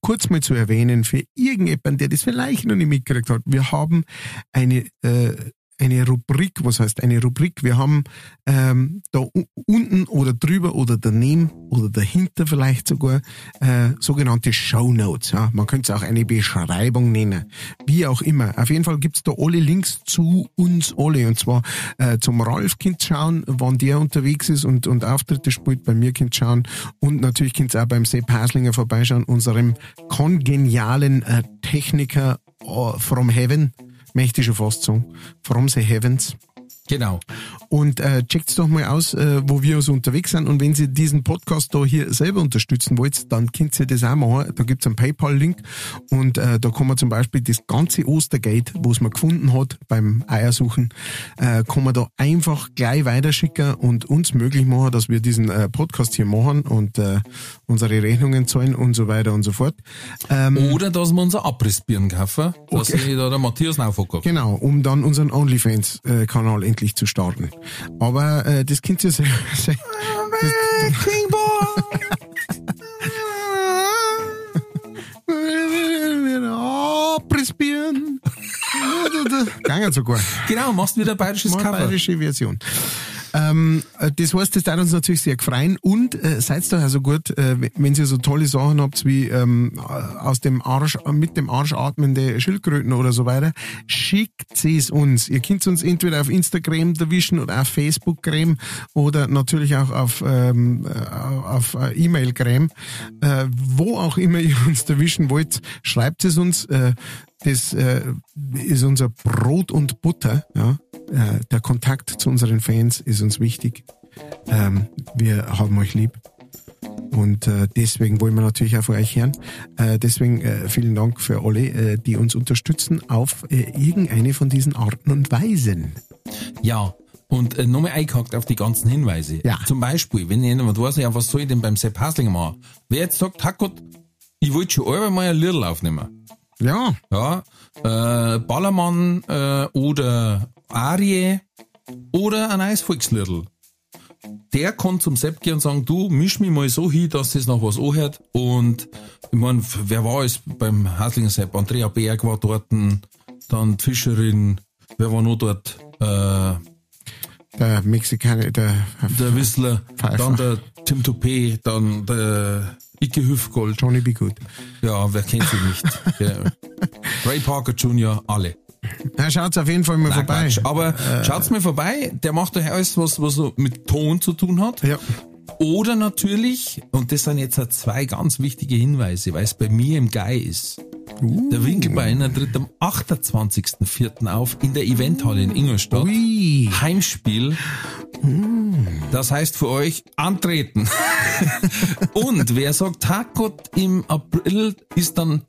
kurz mal zu erwähnen, für irgendjemanden, der das vielleicht noch nicht mitgekriegt hat, wir haben eine, äh, eine Rubrik, was heißt eine Rubrik? Wir haben ähm, da unten oder drüber oder daneben oder dahinter vielleicht sogar äh, sogenannte Show Notes. Ja? Man könnte es auch eine Beschreibung nennen. Wie auch immer. Auf jeden Fall gibt's da alle Links zu uns alle. Und zwar äh, zum Ralf könnt schauen, wann der unterwegs ist und, und Auftritte spielt. Bei mir könnt schauen. Und natürlich könnt auch beim Sepp Haslinger vorbeischauen, unserem kongenialen äh, Techniker äh, from Heaven. Fast sagen. From the Heavens. Genau. Und äh, checkt's doch mal aus, äh, wo wir so unterwegs sind. Und wenn Sie diesen Podcast da hier selber unterstützen wollt, dann könnt ihr das auch machen. Da gibt's einen PayPal-Link und äh, da kann man zum Beispiel das ganze Ostergate, was man gefunden hat beim Eiersuchen, äh, kann man da einfach gleich weiterschicken und uns möglich machen, dass wir diesen äh, Podcast hier machen und äh, unsere Rechnungen zahlen und so weiter und so fort. Ähm, Oder dass wir unser Abrissbirnen kaufen, dass Okay. sich da der Matthias nachverkauft. Genau, um dann unseren OnlyFans-Kanal endlich zu starten. Aber äh, das könnt ihr selber. Se Abrissbirnen. Gegangen sogar. Genau, machst wieder bayerisches Mal Cover. bayerische Version. Ähm, äh, das heißt, das darf uns natürlich sehr freuen und äh, seid doch also gut, äh, wenn ihr so tolle Sachen habt wie ähm, aus dem Arsch, mit dem Arsch atmende Schildkröten oder so weiter, schickt es uns. Ihr könnt uns entweder auf Instagram erwischen oder auf Facebook Creme oder natürlich auch auf, ähm, äh, auf äh, E-Mail Creme. Äh, wo auch immer ihr uns erwischen wollt, schreibt es uns. Äh, das äh, ist unser Brot und Butter. Ja? Äh, der Kontakt zu unseren Fans ist uns wichtig. Ähm, wir haben euch lieb. Und äh, deswegen wollen wir natürlich auch von euch hören. Äh, deswegen äh, vielen Dank für alle, äh, die uns unterstützen auf äh, irgendeine von diesen Arten und Weisen. Ja, und äh, nochmal eingehakt auf die ganzen Hinweise. Ja. Zum Beispiel, wenn jemand weiß, ja, was soll ich denn beim Sepp Haslinger machen? Wer jetzt sagt, Hackgott, ich wollte schon einmal mal ein Lidl aufnehmen. Ja, Ja, äh, Ballermann äh, oder Arie oder ein Eisvolkslirl. Der kann zum Sepp gehen und sagen, du misch mich mal so hin, dass das noch was anhört. Und ich mein, wer war es beim Haslinger Sepp? Andrea Berg war dort, dann die Fischerin, wer war noch dort? Äh, der Mexikaner, der, der Whistler, Pfeiffer. dann der Tim Toupé, dann der Icke Hüfgold. Johnny B. Good. Ja, wer kennt sie nicht? Der Ray Parker Jr., alle. Ja, schaut's auf jeden Fall mal Nein, vorbei. Quatsch. Aber schaut's mir vorbei, der macht euch alles, was, was so mit Ton zu tun hat. Ja. Oder natürlich, und das sind jetzt halt zwei ganz wichtige Hinweise, weil es bei mir im Guy ist. Der Winkelbeiner tritt am 28.04. auf in der Eventhalle in Ingolstadt. Ui. Heimspiel. Das heißt für euch antreten. Und wer sagt, Hackgott im April ist dann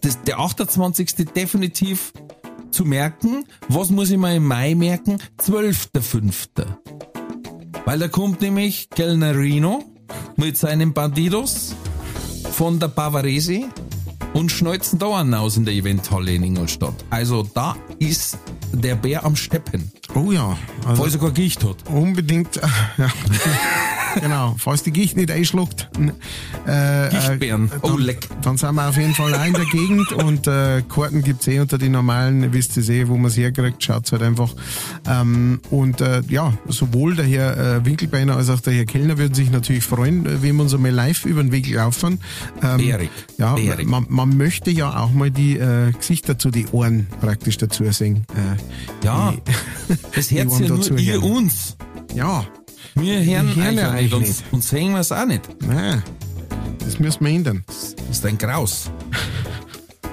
das, der 28. definitiv zu merken. Was muss ich mal im Mai merken? 12.05. Weil da kommt nämlich Kellnerino mit seinen Bandidos von der Bavarese und schneuzen da einen aus in der Eventhalle in Ingolstadt. Also da ist der Bär am Steppen, Oh ja. Also er sogar Gicht hat. unbedingt, ja. Genau, falls die Gicht nicht einschluckt. Äh, Gichtbären. äh, Oh, dann, leck. Dann sind wir auf jeden Fall auch in der Gegend und äh, Karten gibt's eh unter die normalen, wisst ihr eh, wo man sie herkriegt, schaut's halt einfach. Ähm, und äh, ja, sowohl der Herr äh, Winkelbeiner als auch der Herr Kellner würden sich natürlich freuen, äh, wenn wir uns einmal live über den Weg laufen. Ähm, Bärig. Ja, Bärig. man, man möchte ja auch mal die äh, Gesichter zu die Ohren praktisch dazu sehen. Äh, Ja, das wollen ja nur ihr uns. ja, Wir hören Wir hören euch nicht euch und, nicht. und sehen wir es auch nicht. nein, das müssen wir ändern. Das ist ein Graus.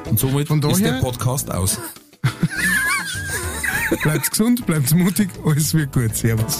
Und somit Von ist daher- der Podcast aus. Bleibt gesund, bleibt mutig, alles wird gut. Servus.